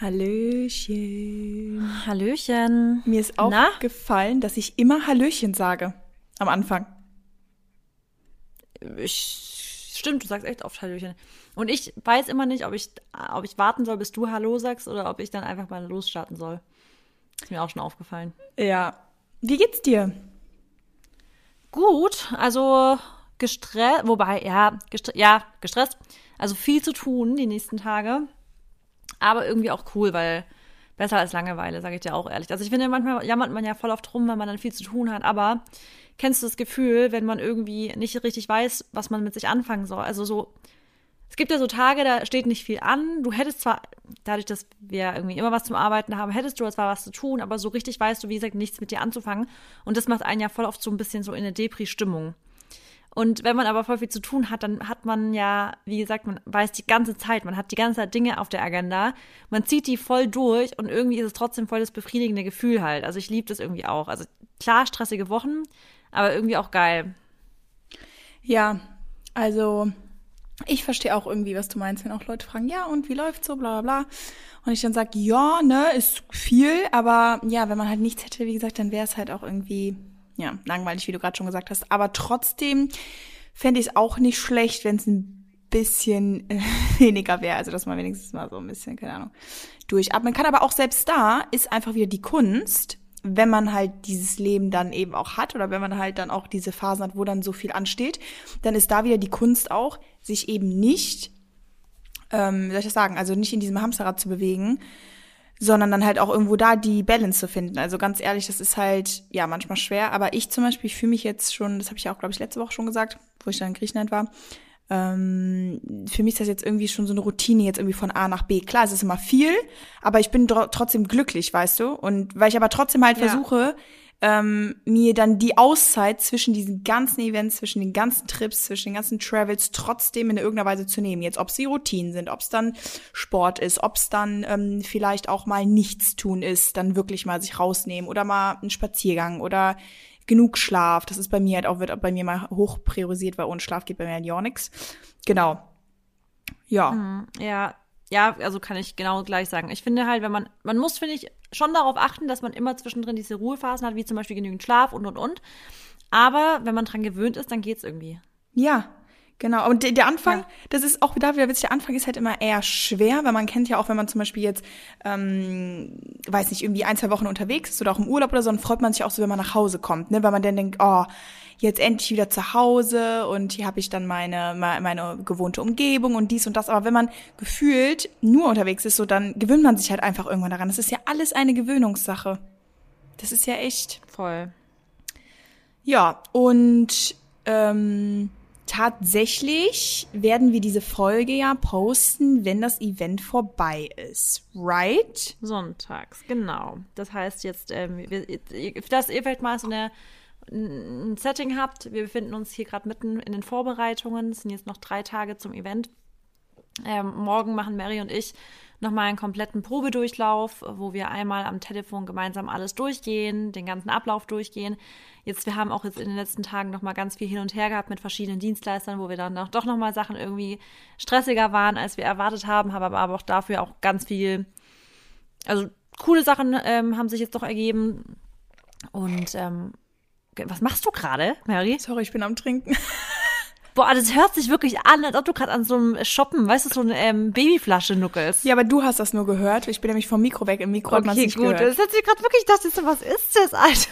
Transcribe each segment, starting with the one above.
Hallöchen. Hallöchen. Mir ist aufgefallen, dass ich immer Hallöchen sage am Anfang. Ich, stimmt, du sagst echt oft Hallöchen. Und ich weiß immer nicht, ob ich, ob ich warten soll, bis du Hallo sagst oder ob ich dann einfach mal losstarten soll. Ist mir auch schon aufgefallen. Ja. Wie geht's dir? Gut, also gestresst, wobei, ja, gestre ja, gestresst. Also viel zu tun die nächsten Tage. Aber irgendwie auch cool, weil besser als Langeweile, sage ich dir auch ehrlich. Also ich finde, manchmal jammert man ja voll oft rum, wenn man dann viel zu tun hat. Aber kennst du das Gefühl, wenn man irgendwie nicht richtig weiß, was man mit sich anfangen soll? Also so, es gibt ja so Tage, da steht nicht viel an. Du hättest zwar, dadurch, dass wir irgendwie immer was zum Arbeiten haben, hättest du zwar was zu tun, aber so richtig weißt du, wie gesagt, nichts mit dir anzufangen. Und das macht einen ja voll oft so ein bisschen so in eine Depri-Stimmung. Und wenn man aber voll viel zu tun hat, dann hat man ja, wie gesagt, man weiß die ganze Zeit, man hat die ganze Zeit Dinge auf der Agenda, man zieht die voll durch und irgendwie ist es trotzdem voll das befriedigende Gefühl halt. Also ich liebe das irgendwie auch. Also klar, stressige Wochen, aber irgendwie auch geil. Ja, also ich verstehe auch irgendwie, was du meinst, wenn auch Leute fragen, ja, und wie läuft's so, bla bla bla. Und ich dann sag, ja, ne, ist viel, aber ja, wenn man halt nichts hätte, wie gesagt, dann wäre es halt auch irgendwie, ja, langweilig, wie du gerade schon gesagt hast. Aber trotzdem fände ich es auch nicht schlecht, wenn es ein bisschen äh, weniger wäre. Also, dass man wenigstens mal so ein bisschen, keine Ahnung, durchatmen kann. Aber auch selbst da ist einfach wieder die Kunst, wenn man halt dieses Leben dann eben auch hat oder wenn man halt dann auch diese Phasen hat, wo dann so viel ansteht, dann ist da wieder die Kunst auch, sich eben nicht, ähm, wie soll ich das sagen, also nicht in diesem Hamsterrad zu bewegen, sondern dann halt auch irgendwo da die Balance zu finden. Also ganz ehrlich, das ist halt ja manchmal schwer. Aber ich zum Beispiel fühle mich jetzt schon, das habe ich ja auch glaube ich letzte Woche schon gesagt, wo ich dann in Griechenland war. Ähm, für mich ist das jetzt irgendwie schon so eine Routine jetzt irgendwie von A nach B. Klar, es ist immer viel, aber ich bin trotzdem glücklich, weißt du. Und weil ich aber trotzdem halt Ja. versuche, ähm, mir dann die Auszeit zwischen diesen ganzen Events, zwischen den ganzen Trips, zwischen den ganzen Travels trotzdem in irgendeiner Weise zu nehmen. Jetzt, ob es die Routinen sind, ob es dann Sport ist, ob es dann ähm, vielleicht auch mal nichts tun ist, dann wirklich mal sich rausnehmen oder mal einen Spaziergang oder genug Schlaf. Das ist bei mir halt auch, wird bei mir mal hoch priorisiert, weil ohne Schlaf geht bei mir halt ja nix. Genau. Ja. Ja, ja, also kann ich genau gleich sagen. Ich finde halt, wenn man, man muss, finde ich, schon darauf achten, dass man immer zwischendrin diese Ruhephasen hat, wie zum Beispiel genügend Schlaf und und und. Aber wenn man dran gewöhnt ist, dann geht's irgendwie. Ja, genau. Und der, der Anfang, Ja. das ist auch wieder wieder witzig, der Anfang ist halt immer eher schwer, weil man kennt ja auch, wenn man zum Beispiel jetzt, ähm, weiß nicht, irgendwie ein, zwei Wochen unterwegs ist oder auch im Urlaub oder so, dann freut man sich auch so, wenn man nach Hause kommt, ne? Weil man dann denkt, oh, jetzt endlich wieder zu Hause und hier habe ich dann meine, me- meine gewohnte Umgebung und dies und das. Aber wenn man gefühlt nur unterwegs ist, so dann gewöhnt man sich halt einfach irgendwann daran. Das ist ja alles eine Gewöhnungssache. Das ist ja echt. Voll. Ja, und ähm, tatsächlich werden wir diese Folge ja posten, wenn das Event vorbei ist. Right? Sonntags, genau. Das heißt jetzt, ähm, wir, dass ihr vielleicht mal so eine, ein Setting habt. Wir befinden uns hier gerade mitten in den Vorbereitungen. Es sind jetzt noch drei Tage zum Event. Ähm, morgen machen Mary und ich nochmal einen kompletten Probedurchlauf, wo wir einmal am Telefon gemeinsam alles durchgehen, den ganzen Ablauf durchgehen. Jetzt, wir haben auch jetzt in den letzten Tagen nochmal ganz viel hin und her gehabt mit verschiedenen Dienstleistern, wo wir dann noch, doch nochmal Sachen irgendwie stressiger waren, als wir erwartet haben, haben aber auch dafür auch ganz viel, also coole Sachen ähm, haben sich jetzt doch ergeben. Und ähm, was machst du gerade, Mary? Sorry, ich bin am Trinken. Boah, das hört sich wirklich an, als ob du gerade an so einem Shoppen, weißt du, so eine ähm, Babyflasche nuckelst. Ja, aber du hast das nur gehört. Ich bin nämlich vom Mikro weg. Im Mikro hat man es nicht gehört. Das hört sich gerade wirklich, so, was ist das, Alter?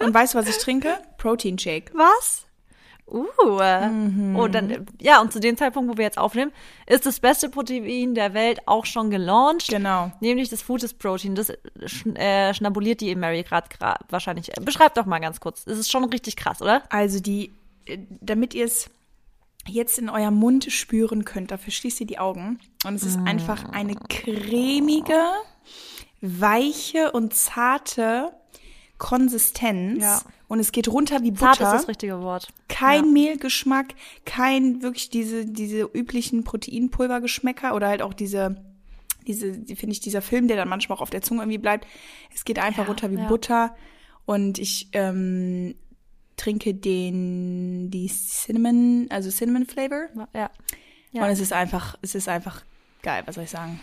Und weißt du, was ich trinke? Protein Shake. Was? Uh. Und dann, äh, ja, und zu dem Zeitpunkt, wo wir jetzt aufnehmen, ist das beste Protein der Welt auch schon gelauncht. Genau. Nämlich das Foodist Protein. Das äh, schnabuliert die Mary gerade wahrscheinlich. Beschreib doch mal ganz kurz. Das ist schon richtig krass, oder? Also die, äh, damit ihr es jetzt in eurem Mund spüren könnt, dafür schließt ihr die Augen. Und es ist einfach eine cremige, weiche und zarte Konsistenz. Ja. Und es geht runter wie Zart Butter. ist das richtige Wort. kein Ja. Mehlgeschmack, kein wirklich diese, diese üblichen Proteinpulvergeschmäcker oder halt auch diese, diese, die finde ich, dieser Film, der dann manchmal auch auf der Zunge irgendwie bleibt. Es geht einfach Ja, runter wie ja. Butter. Und ich ähm, trinke den, die Cinnamon, also Cinnamon Flavor. Ja. Und es ist einfach, es ist einfach geil, was soll ich sagen.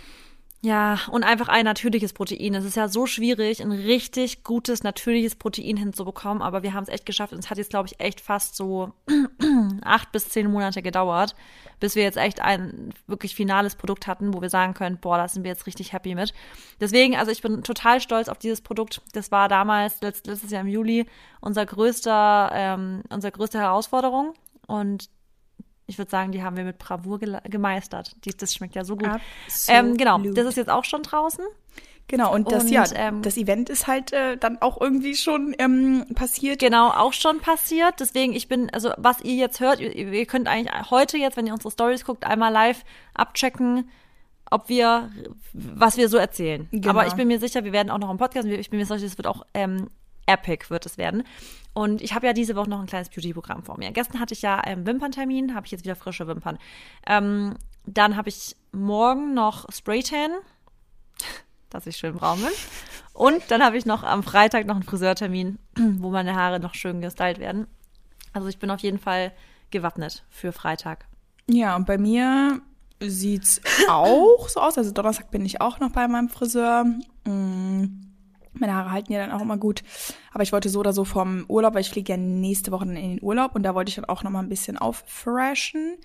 Ja, und einfach ein natürliches Protein. Es ist ja so schwierig, ein richtig gutes, natürliches Protein hinzubekommen, aber wir haben es echt geschafft. Und es hat jetzt, glaube ich, echt fast so acht bis zehn Monate gedauert, bis wir jetzt echt ein wirklich finales Produkt hatten, wo wir sagen können, boah, da sind wir jetzt richtig happy mit. Deswegen, also ich bin total stolz auf dieses Produkt. Das war damals, letztes Jahr im Juli, unser größter, ähm, unsere größte Herausforderung. Und ich würde sagen, die haben wir mit Bravour gemeistert. Die, das schmeckt ja so gut. Ähm, genau, das ist jetzt auch schon draußen. Genau, und das, und, ja, ähm, das Event ist halt äh, dann auch irgendwie schon ähm, passiert. Genau, auch schon passiert. Deswegen, ich bin, also was ihr jetzt hört, ihr, ihr könnt eigentlich heute jetzt, wenn ihr unsere Stories guckt, einmal live abchecken, ob wir, was wir so erzählen. Genau. Aber ich bin mir sicher, wir werden auch noch im Podcast, ich bin mir sicher, es wird auch ähm, epic, wird es werden. Und ich habe ja diese Woche noch ein kleines Beauty-Programm vor mir. Gestern hatte ich ja einen Wimperntermin, habe ich jetzt wieder frische Wimpern. Ähm, dann habe ich morgen noch Spraytan, dass ich schön braun bin. Und dann habe ich noch am Freitag noch einen Friseurtermin, wo meine Haare noch schön gestylt werden. Also ich bin auf jeden Fall gewappnet für Freitag. Ja, und bei mir sieht's auch so aus. Also Donnerstag bin ich auch noch bei meinem Friseur. Mm. Meine Haare halten ja dann auch immer gut. Aber ich wollte so oder so vom Urlaub, weil ich fliege ja nächste Woche in den Urlaub und da wollte ich dann auch noch mal ein bisschen auffreshen.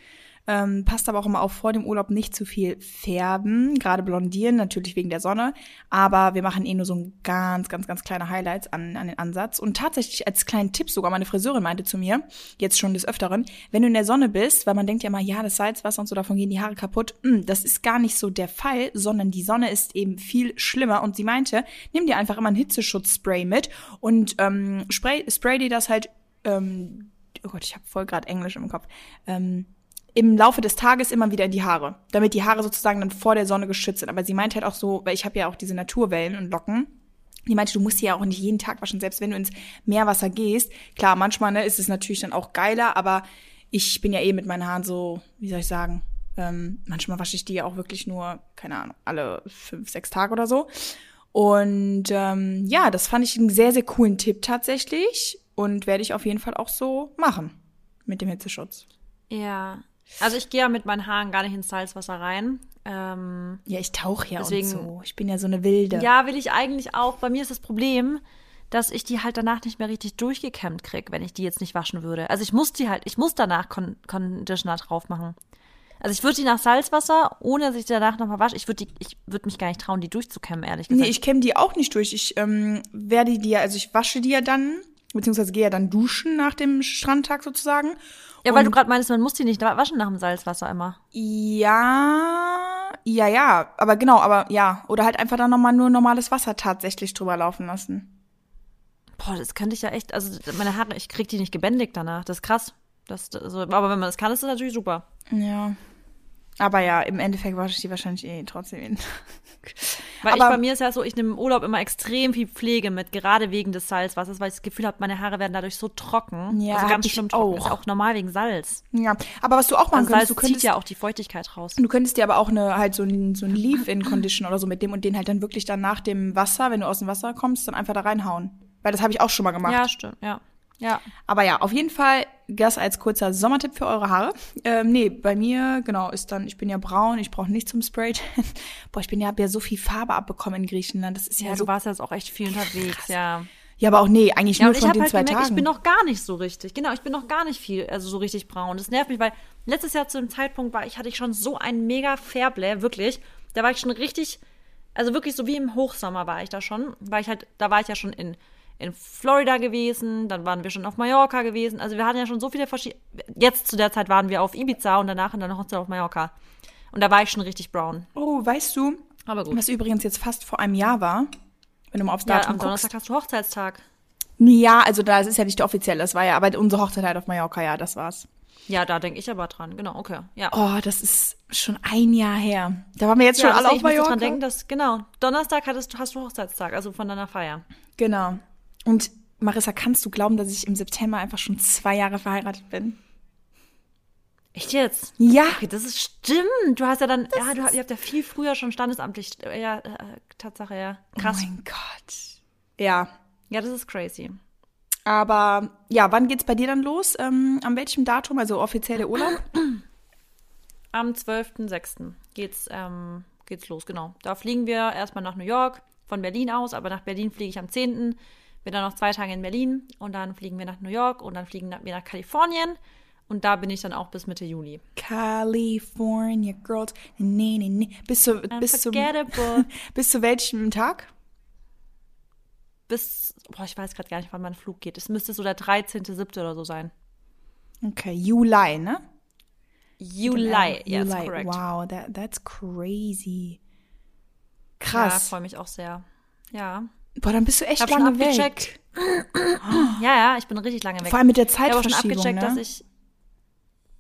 Ähm, passt aber auch immer auf, vor dem Urlaub nicht zu viel färben, gerade blondieren, natürlich wegen der Sonne. Aber wir machen eh nur so ein ganz, ganz, ganz kleine Highlights an, an den Ansatz. Und tatsächlich als kleinen Tipp sogar, meine Friseurin meinte zu mir, jetzt schon des Öfteren, wenn du in der Sonne bist, weil man denkt ja immer, ja, das Salzwasser und so, davon gehen die Haare kaputt. Hm, das ist gar nicht so der Fall, sondern die Sonne ist eben viel schlimmer. Und sie meinte, nimm dir einfach immer ein Hitzeschutzspray mit und ähm, spray, spray dir das halt, ähm, oh Gott, ich habe voll gerade Englisch im Kopf. Ähm, im Laufe des Tages immer wieder in die Haare, damit die Haare sozusagen dann vor der Sonne geschützt sind. Aber sie meint halt auch so, weil ich habe ja auch diese Naturwellen und Locken. Die meinte, du musst die ja auch nicht jeden Tag waschen, selbst wenn du ins Meerwasser gehst. Klar, manchmal ne, ist es natürlich dann auch geiler, aber ich bin ja eh mit meinen Haaren so, wie soll ich sagen, ähm, manchmal wasche ich die ja auch wirklich nur, keine Ahnung, alle fünf, sechs Tage oder so. Und ähm, ja, das fand ich einen sehr, sehr coolen Tipp tatsächlich und werde ich auf jeden Fall auch so machen mit dem Hitzeschutz. Ja, also ich gehe ja mit meinen Haaren gar nicht ins Salzwasser rein. Ähm, ja, ich tauche ja deswegen, und so. Ich bin ja so eine Wilde. Ja, will ich eigentlich auch. Bei mir ist das Problem, dass ich die halt danach nicht mehr richtig durchgekämmt kriege, wenn ich die jetzt nicht waschen würde. Also ich muss die halt, ich muss danach Con Conditioner drauf machen. Also ich würde die nach Salzwasser, ohne dass ich die danach nochmal wasche, ich würde ich würde mich gar nicht trauen, die durchzukämmen, ehrlich gesagt. Nee, ich kämme die auch nicht durch. Ich ähm, werde die ja, also ich wasche die ja dann, beziehungsweise gehe ja dann duschen nach dem Strandtag sozusagen. Ja, weil und, du gerade meinst, man muss die nicht waschen nach dem Salzwasser immer. Ja, ja, ja, aber genau, aber ja. Oder halt einfach dann nochmal nur normales Wasser tatsächlich drüber laufen lassen. Boah, das könnte ich ja echt, also meine Haare, ich krieg die nicht gebändigt danach. Das ist krass. Das, also, aber wenn man das kann, ist das natürlich super. Ja. Aber ja, im Endeffekt wasche ich die wahrscheinlich eh trotzdem jeden Weil aber, ich, bei mir ist ja so, ich nehme im Urlaub immer extrem viel Pflege mit, gerade wegen des Salzwassers, weil ich das Gefühl habe, meine Haare werden dadurch so trocken. Ja, also ganz schlimm trocken. Auch. Ist auch normal wegen Salz. Ja, aber was du auch machen also könntest, Salz du könntest, zieht ja auch die Feuchtigkeit raus. Du könntest dir aber auch eine, halt so ein, so ein Leave-In-Condition oder so mit dem und den halt dann wirklich dann nach dem Wasser, wenn du aus dem Wasser kommst, dann einfach da reinhauen. Weil das habe ich auch schon mal gemacht. Ja, stimmt, ja. Ja. Aber ja, auf jeden Fall das als kurzer Sommertipp für eure Haare. Ähm, nee, bei mir, genau, ist dann, ich bin ja braun, ich brauche nicht zum Spray. Boah, ich bin ja, hab ja so viel Farbe abbekommen in Griechenland. Das ist ja, ja so. Du warst jetzt auch echt viel unterwegs, krass. ja. Ja, aber auch nee, eigentlich ja, nur von den halt zwei gemerkt, Tagen. Ich bin noch gar nicht so richtig. Genau, ich bin noch gar nicht viel, also so richtig braun. Das nervt mich, weil letztes Jahr zu dem Zeitpunkt war ich, hatte ich schon so ein mega Fairplay, wirklich. Da war ich schon richtig, also wirklich so wie im Hochsommer war ich da schon. War ich halt, da war ich ja schon in in Florida gewesen, dann waren wir schon auf Mallorca gewesen. Also wir hatten ja schon so viele verschiedene. Jetzt zu der Zeit waren wir auf Ibiza und danach und dann noch auf Mallorca. Und da war ich schon richtig brown. Oh, weißt du, Aber gut. was übrigens jetzt fast vor einem Jahr war, wenn du mal aufs Datum ja, am guckst. Donnerstag hast du Hochzeitstag. Ja, also das ist ja nicht der offizielle, das war ja, aber unsere Hochzeit halt auf Mallorca, ja, das war's. Ja, da denke ich aber dran, genau, okay, ja. Oh, das ist schon ein Jahr her. Da waren wir jetzt ja, schon alle auf Mallorca. Ich dran denken, dass, genau, Donnerstag hattest, hast du Hochzeitstag, also von deiner Feier. Genau. Und Marissa, kannst du glauben, dass ich im September einfach schon zwei Jahre verheiratet bin? Echt jetzt? Ja. Okay, das ist stimmt. Du hast ja dann, das ja, du, ihr habt ja viel früher schon standesamtlich, ja, äh, Tatsache, ja. Krass. Oh mein Gott. Ja. Ja, das ist crazy. Aber ja, wann geht's bei dir dann los? Ähm, an welchem Datum, also offizielle Urlaub? Am 12.06. geht's ähm, geht's los, genau. Da fliegen wir erstmal nach New York, von Berlin aus, aber nach Berlin fliege ich am 10. Bin dann noch zwei Tage in Berlin und dann fliegen wir nach New York und dann fliegen wir nach Kalifornien und da bin ich dann auch bis Mitte Juli. California Girls. Nee, nee, nee. Bis zu, bis zu, bis zu welchem Tag? Bis, boah, ich weiß gerade gar nicht, wann mein Flug geht. Es müsste so der 13.7. oder so sein. Okay, Juli, ne? Juli, genau. yes, correct. Wow, that, that's crazy. Krass. Ja, freue mich auch sehr. Ja. Boah, dann bist du echt hab lange schon abgecheckt. weg. ja, ja, ich bin richtig lange weg. Vor allem mit der ich habe schon Zeitverschiebung, abgecheckt, ne? dass ich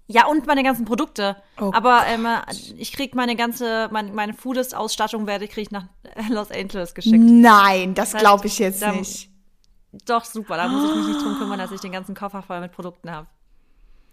ja, und meine ganzen Produkte. Oh Aber ähm, ich krieg meine ganze, meine, meine Foodist-Ausstattung werde krieg ich nach Los Angeles geschickt. Nein, das heißt, glaube ich jetzt da- nicht. Doch, super. Da muss ich mich nicht drum kümmern, dass ich den ganzen Koffer voll mit Produkten habe.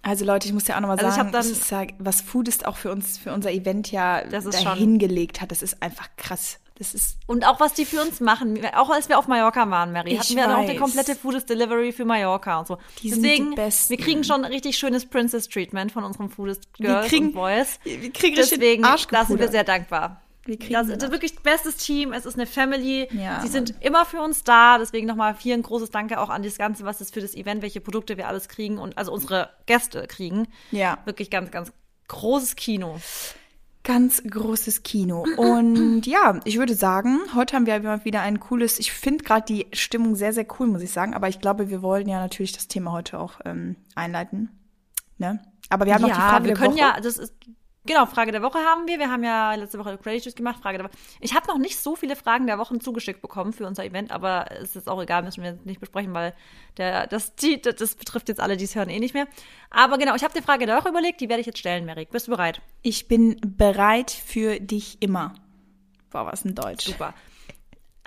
Also Leute, ich muss ja auch nochmal Also ich sagen, dann- das ja, was Food ist auch für uns, für unser Event ja Das dahingelegt hat, das ist einfach krass. Das ist, Und auch was die für uns machen. Auch als wir auf Mallorca waren, Mary, hatten wir dann auch die komplette Foodist Delivery für Mallorca und so. Die sind die Deswegen, Besten. wir kriegen schon ein richtig schönes Princess Treatment von unseren Foodist Girls kriegen- und Boys. wir kriegen Deswegen, Arsch da sind wir sehr dankbar. Wir kriegen Das den ist wirklich bestes Team. Es ist eine Family. Ja, Sie sind immer für uns da. Deswegen nochmal hier ein großes Danke auch an das Ganze, was es für das Event, welche Produkte wir alles kriegen und also unsere Gäste kriegen. ja, Wirklich ganz, ganz großes Kino. Ganz großes Kino. Und ja, ich würde sagen, heute haben wir wieder ein cooles, ich finde gerade die Stimmung sehr, sehr cool, muss ich sagen. Aber ich glaube, wir wollen ja natürlich das Thema heute auch ähm, einleiten. Ne? Aber wir haben noch die Frage wir können Woche. ja, das ist genau Frage der Woche haben wir. Wir haben ja letzte Woche Credit gemacht. Frage der Woche. Ich habe noch nicht so viele Fragen der Wochen zugeschickt bekommen für unser Event, aber es ist auch egal, müssen wir nicht besprechen, weil der das die, das betrifft jetzt alle, die es hören, eh nicht mehr. Aber genau, ich habe die Frage der Woche überlegt, die werde ich jetzt stellen, Merik. Bist du bereit? Ich bin bereit für dich immer. Boah, was ein Deutsch. Super.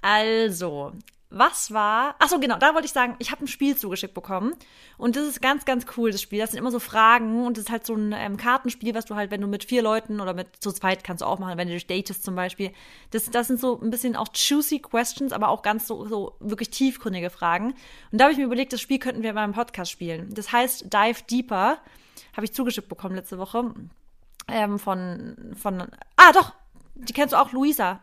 Also, was war. Ach so, genau, da wollte ich sagen, ich habe ein Spiel zugeschickt bekommen. Und das ist ganz, ganz cool, das Spiel. Das sind immer so Fragen und das ist halt so ein ähm, Kartenspiel, was du halt, wenn du mit vier Leuten oder mit zu zweit kannst du auch machen, wenn du dich datest zum Beispiel. Das, das sind so ein bisschen auch juicy Questions, aber auch ganz so, so wirklich tiefgründige Fragen. Und da habe ich mir überlegt, das Spiel könnten wir in meinem Podcast spielen. Das heißt Dive Deeper. Habe ich zugeschickt bekommen letzte Woche. Ähm, von, von. Ah, doch! Die kennst du auch, Luisa.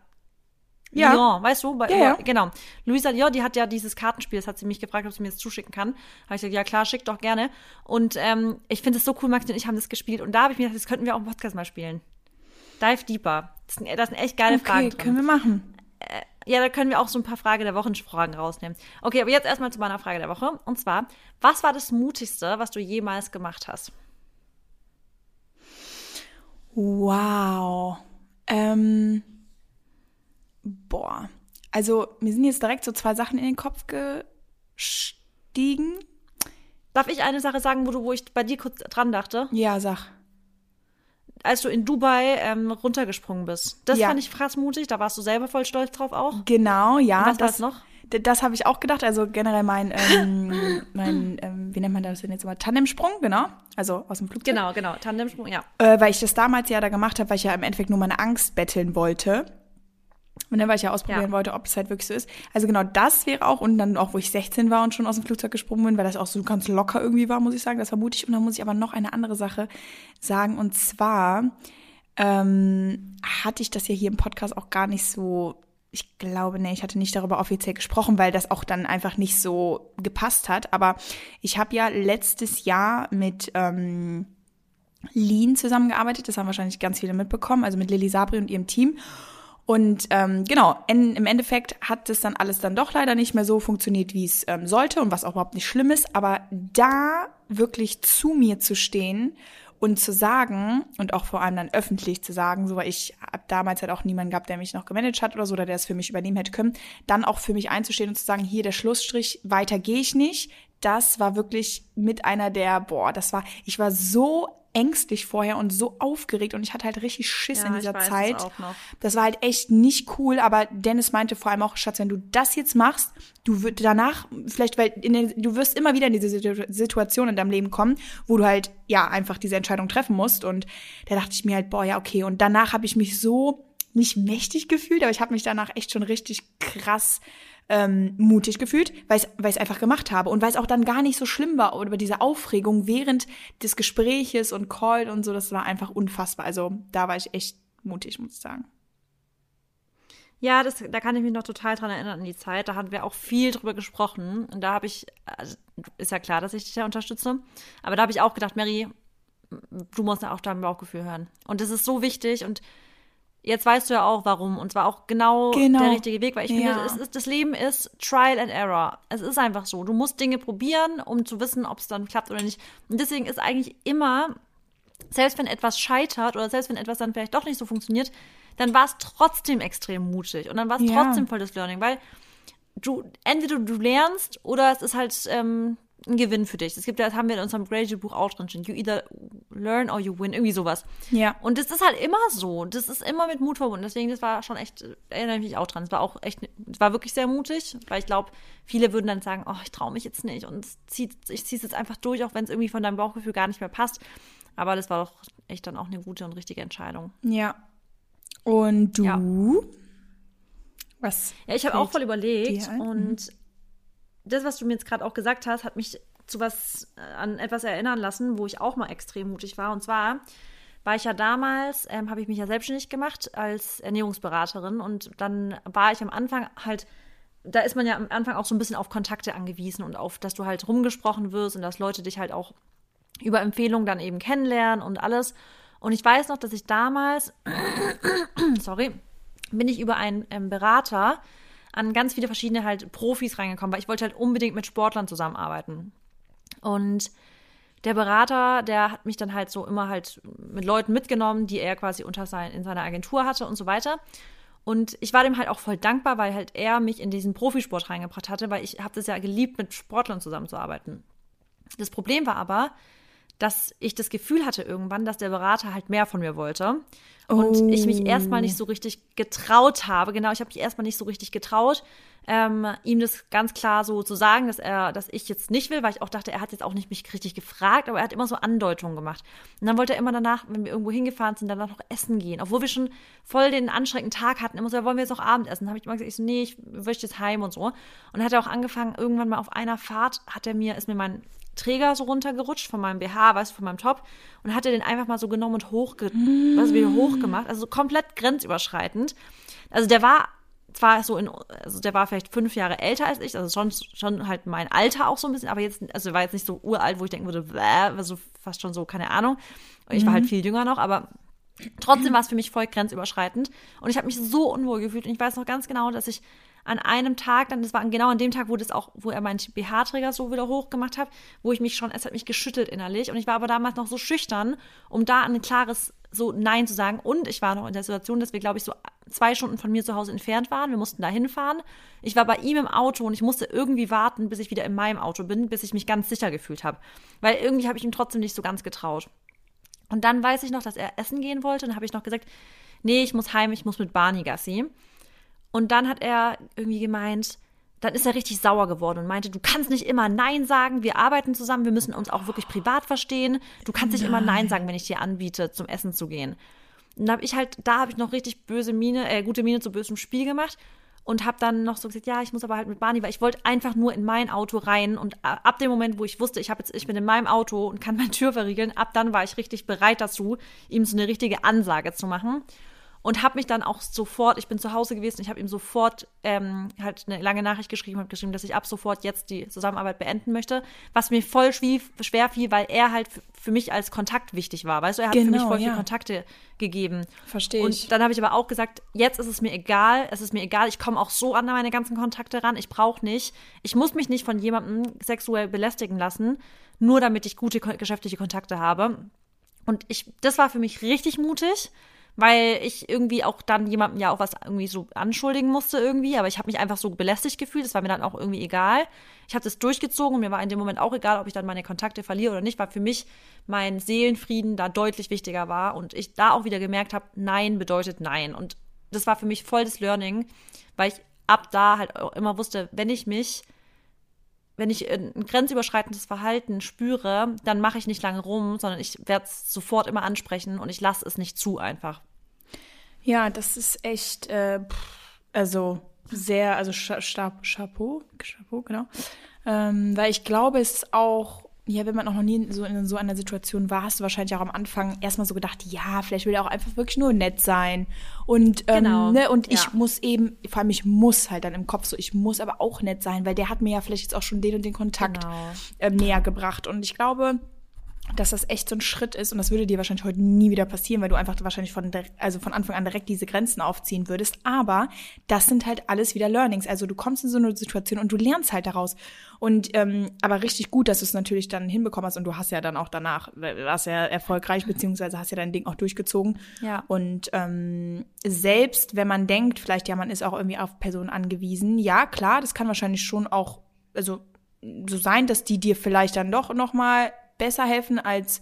Ja. Lyon, weißt du? Bei, Ja, ja. Genau. Luisa Lyon, die hat ja dieses Kartenspiel, das hat sie mich gefragt, ob sie mir das zuschicken kann. Habe ich gesagt, ja klar, schick doch gerne. Und ähm, ich finde es so cool, Maxi und ich haben das gespielt. Und da habe ich mir gedacht, das könnten wir auch im Podcast mal spielen. Dive Deeper. Das sind, das sind echt geile Fragen Okay, drin. können wir machen. Ja, da können wir auch so ein paar Frage der Wochenfragen rausnehmen. Okay, aber jetzt erstmal zu meiner Frage der Woche. Und zwar, was war das Mutigste, was du jemals gemacht hast? Wow. Ähm, boah. Also, mir sind jetzt direkt so zwei Sachen in den Kopf gestiegen. Darf ich eine Sache sagen, wo, du, wo ich bei dir kurz dran dachte? Ja, sag. Als du in Dubai ähm, runtergesprungen bist. Das Ja. fand ich krass mutig, da warst du selber voll stolz drauf auch. Genau, ja. Und was das noch? Das habe ich auch gedacht. Also generell mein, ähm, mein ähm, wie nennt man das denn jetzt immer? Tandemsprung, genau. Also aus dem Flugzeug. Genau, genau, Tandemsprung, ja. Äh, weil ich das damals ja da gemacht habe, weil ich ja im Endeffekt nur meine Angst betteln wollte. Und dann, weil ich ja ausprobieren Ja. wollte, ob es halt wirklich so ist. Also genau das wäre auch, und dann auch, wo ich 16 war und schon aus dem Flugzeug gesprungen bin, weil das auch so ganz locker irgendwie war, muss ich sagen. Das war mutig. Und dann muss ich aber noch eine andere Sache sagen. Und zwar ähm, hatte ich das ja hier im Podcast auch gar nicht so. Ich glaube, nee, ich hatte nicht darüber offiziell gesprochen, weil das auch dann einfach nicht so gepasst hat. Aber ich habe ja letztes Jahr mit ähm, Lean zusammengearbeitet. Das haben wahrscheinlich ganz viele mitbekommen, also mit Lilly Sabri und ihrem Team. Und ähm, genau, in, im Endeffekt hat das dann alles dann doch leider nicht mehr so funktioniert, wie es ähm, sollte und was auch überhaupt nicht schlimm ist. Aber da wirklich zu mir zu stehen und zu sagen und auch vor allem dann öffentlich zu sagen, so weil ich hab damals halt auch niemanden gehabt, der mich noch gemanagt hat oder so, oder der es für mich übernehmen hätte können, dann auch für mich einzustehen und zu sagen, hier der Schlussstrich, weiter gehe ich nicht. Das war wirklich mit einer der, boah, das war, ich war so ängstlich vorher und so aufgeregt und ich hatte halt richtig Schiss Ja, in dieser Zeit. Das war halt echt nicht cool, aber Dennis meinte vor allem auch, Schatz, wenn du das jetzt machst, du wirst danach, vielleicht, weil den, du wirst immer wieder in diese Situ- Situation in deinem Leben kommen, wo du halt, ja, einfach diese Entscheidung treffen musst. Und da dachte ich mir halt, boah, ja, okay. Und danach habe ich mich so nicht mächtig gefühlt, aber ich habe mich danach echt schon richtig krass ähm, mutig gefühlt, weil ich es einfach gemacht habe und weil es auch dann gar nicht so schlimm war oder diese Aufregung während des Gespräches und Call und so, das war einfach unfassbar. Also da war ich echt mutig, muss ich sagen. Ja, das, da kann ich mich noch total dran erinnern an die Zeit. Da hatten wir auch viel drüber gesprochen. Und da habe ich, also ist ja klar, dass ich dich da unterstütze. Aber da habe ich auch gedacht, Mary, du musst auch deinem Bauchgefühl hören. Und das ist so wichtig. Und jetzt weißt du ja auch, warum. Und zwar auch genau, Genau. der richtige Weg. Weil ich Ja. finde, es ist, das Leben ist Trial and Error. Es ist einfach so. Du musst Dinge probieren, um zu wissen, ob es dann klappt oder nicht. Und deswegen ist eigentlich immer selbst wenn etwas scheitert oder selbst wenn etwas dann vielleicht doch nicht so funktioniert, dann war es trotzdem extrem mutig und dann war es Ja. trotzdem voll das Learning, weil du entweder du lernst oder es ist halt ähm, ein Gewinn für dich. Es gibt das haben wir in unserem Graduate-Buch auch drin stehen. You either learn or you win, irgendwie sowas. Ja. Und das ist halt immer so. Das ist immer mit Mut verbunden. Deswegen, das war schon echt, erinnere ich mich auch dran. Es war auch echt, es war wirklich sehr mutig, weil ich glaube, viele würden dann sagen, oh, ich traue mich jetzt nicht und es zieht, ich ziehe es jetzt einfach durch, auch wenn es irgendwie von deinem Bauchgefühl gar nicht mehr passt. Aber das war doch echt dann auch eine gute und richtige Entscheidung. Ja. Und du? Ja. Was? Ja, ich habe auch voll überlegt und das, was du mir jetzt gerade auch gesagt hast, hat mich zu was äh, an etwas erinnern lassen, wo ich auch mal extrem mutig war. Und zwar war ich ja damals, ähm, habe ich mich ja selbstständig gemacht als Ernährungsberaterin und dann war ich am Anfang halt, da ist man ja am Anfang auch so ein bisschen auf Kontakte angewiesen und auf, dass du halt rumgesprochen wirst und dass Leute dich halt auch über Empfehlungen dann eben kennenlernen und alles. Und ich weiß noch, dass ich damals, sorry, bin ich über einen ähm, Berater an ganz viele verschiedene halt Profis reingekommen, weil ich wollte halt unbedingt mit Sportlern zusammenarbeiten. Und der Berater, der hat mich dann halt so immer halt mit Leuten mitgenommen, die er quasi unter sein, in seiner Agentur hatte und so weiter. Und ich war dem halt auch voll dankbar, weil halt er mich in diesen Profisport reingebracht hatte, weil ich habe das ja geliebt, mit Sportlern zusammenzuarbeiten. Das Problem war aber, dass ich das Gefühl hatte irgendwann, dass der Berater halt mehr von mir wollte. Und Oh. ich mich erstmal nicht so richtig getraut habe. Genau, ich habe mich erstmal nicht so richtig getraut, ähm, ihm das ganz klar so zu sagen, dass er, dass ich jetzt nicht will, weil ich auch dachte, er hat jetzt auch nicht mich richtig gefragt, aber er hat immer so Andeutungen gemacht. Und dann wollte er immer danach, wenn wir irgendwo hingefahren sind, danach noch essen gehen, obwohl wir schon voll den anstrengenden Tag hatten. Immer so, ja, wollen wir jetzt noch Abendessen? Dann habe ich immer gesagt, ich so, nee, ich möchte jetzt heim und so. Und dann hat er auch angefangen, irgendwann mal auf einer Fahrt hat er mir, ist mir mein Träger so runtergerutscht von meinem BH, weißt du, von meinem Top und hat er den einfach mal so genommen und hochge also wieder hochgemacht, also komplett grenzüberschreitend. Also der war zwar so in, also der war vielleicht fünf Jahre älter als ich, also schon, schon halt mein Alter auch so ein bisschen, aber jetzt, also er war jetzt nicht so uralt, wo ich denken würde, bäh, also fast schon so, keine Ahnung. Ich war halt viel jünger noch, aber Trotzdem war es für mich voll grenzüberschreitend und ich habe mich so unwohl gefühlt und ich weiß noch ganz genau, dass ich an einem Tag, dann das war genau an dem Tag, wo das auch, wo er meinen BH-Träger so wieder hochgemacht hat, wo ich mich schon, es hat mich geschüttelt innerlich und ich war aber damals noch so schüchtern, um da ein klares so Nein zu sagen und ich war noch in der Situation, dass wir glaube ich so zwei Stunden von mir zu Hause entfernt waren, wir mussten da hinfahren. Ich war bei ihm im Auto und ich musste irgendwie warten, bis ich wieder in meinem Auto bin, bis ich mich ganz sicher gefühlt habe, weil irgendwie habe ich ihm trotzdem nicht so ganz getraut. Und dann weiß ich noch, dass er essen gehen wollte. Und dann habe ich noch gesagt, nee, ich muss heim, ich muss mit Barney Gassi. Und dann hat er irgendwie gemeint, dann ist er richtig sauer geworden und meinte, du kannst nicht immer Nein sagen, wir arbeiten zusammen, wir müssen uns auch wirklich privat verstehen. Du kannst nicht immer Nein sagen, wenn ich dir anbiete, zum Essen zu gehen. Und da habe ich halt, da habe ich noch richtig böse Miene, äh, gute Miene zu bösem Spiel gemacht und habe dann noch so gesagt, ja, ich muss aber halt mit Barney, weil ich wollte einfach nur in mein Auto rein und a- ab dem Moment, wo ich wusste, ich habe jetzt, ich bin in meinem Auto und kann meine Tür verriegeln, ab dann war ich richtig bereit dazu, ihm so eine richtige Ansage zu machen und habe mich dann auch sofort, ich bin zu Hause gewesen, ich habe ihm sofort ähm, halt eine lange Nachricht geschrieben, habe geschrieben, dass ich ab sofort jetzt die Zusammenarbeit beenden möchte, was mir voll schwer fiel, weil er halt für mich als Kontakt wichtig war, weißt du, er hat für mich Genau, voll viele ja. Kontakte gegeben. Verstehe ich. Und dann habe ich aber auch gesagt, jetzt ist es mir egal, es ist mir egal, ich komme auch so an meine ganzen Kontakte ran, ich brauche nicht, ich muss mich nicht von jemandem sexuell belästigen lassen, nur damit ich gute geschäftliche Kontakte habe. Und ich, das war für mich richtig mutig, weil ich irgendwie auch dann jemandem ja auch was irgendwie so anschuldigen musste irgendwie, aber ich habe mich einfach so belästigt gefühlt, das war mir dann auch irgendwie egal. Ich habe das durchgezogen und mir war in dem Moment auch egal, ob ich dann meine Kontakte verliere oder nicht, weil für mich mein Seelenfrieden da deutlich wichtiger war und ich da auch wieder gemerkt habe, nein bedeutet nein und das war für mich voll das Learning, weil ich ab da halt auch immer wusste, wenn ich mich wenn ich ein grenzüberschreitendes Verhalten spüre, dann mache ich nicht lange rum, sondern ich werde es sofort immer ansprechen und ich lasse es nicht zu einfach. Ja, das ist echt, äh, also sehr, also Cha Cha Chapeau, Chapeau, genau. Ähm, weil ich glaube, es ist auch ja, wenn man auch noch nie so in so einer Situation war, hast du wahrscheinlich auch am Anfang erstmal so gedacht, ja, vielleicht will er auch einfach wirklich nur nett sein. Und, ähm, Genau, ne, und ich ja. muss eben, vor allem ich muss halt dann im Kopf so, ich muss aber auch nett sein, weil der hat mir ja vielleicht jetzt auch schon den und den Kontakt Genau. ähm, näher gebracht. Und ich glaube, dass das echt so ein Schritt ist und das würde dir wahrscheinlich heute nie wieder passieren, weil du einfach wahrscheinlich von, also von Anfang an direkt diese Grenzen aufziehen würdest. Aber das sind halt alles wieder Learnings. Also du kommst in so eine Situation und du lernst halt daraus. Und ähm, aber richtig gut, dass du es natürlich dann hinbekommen hast und du hast ja dann auch danach, warst ja erfolgreich, beziehungsweise hast ja dein Ding auch durchgezogen. Ja. Und ähm, selbst wenn man denkt, vielleicht ja, man ist auch irgendwie auf Personen angewiesen, ja, klar, das kann wahrscheinlich schon auch, also so sein, dass die dir vielleicht dann doch noch mal besser helfen als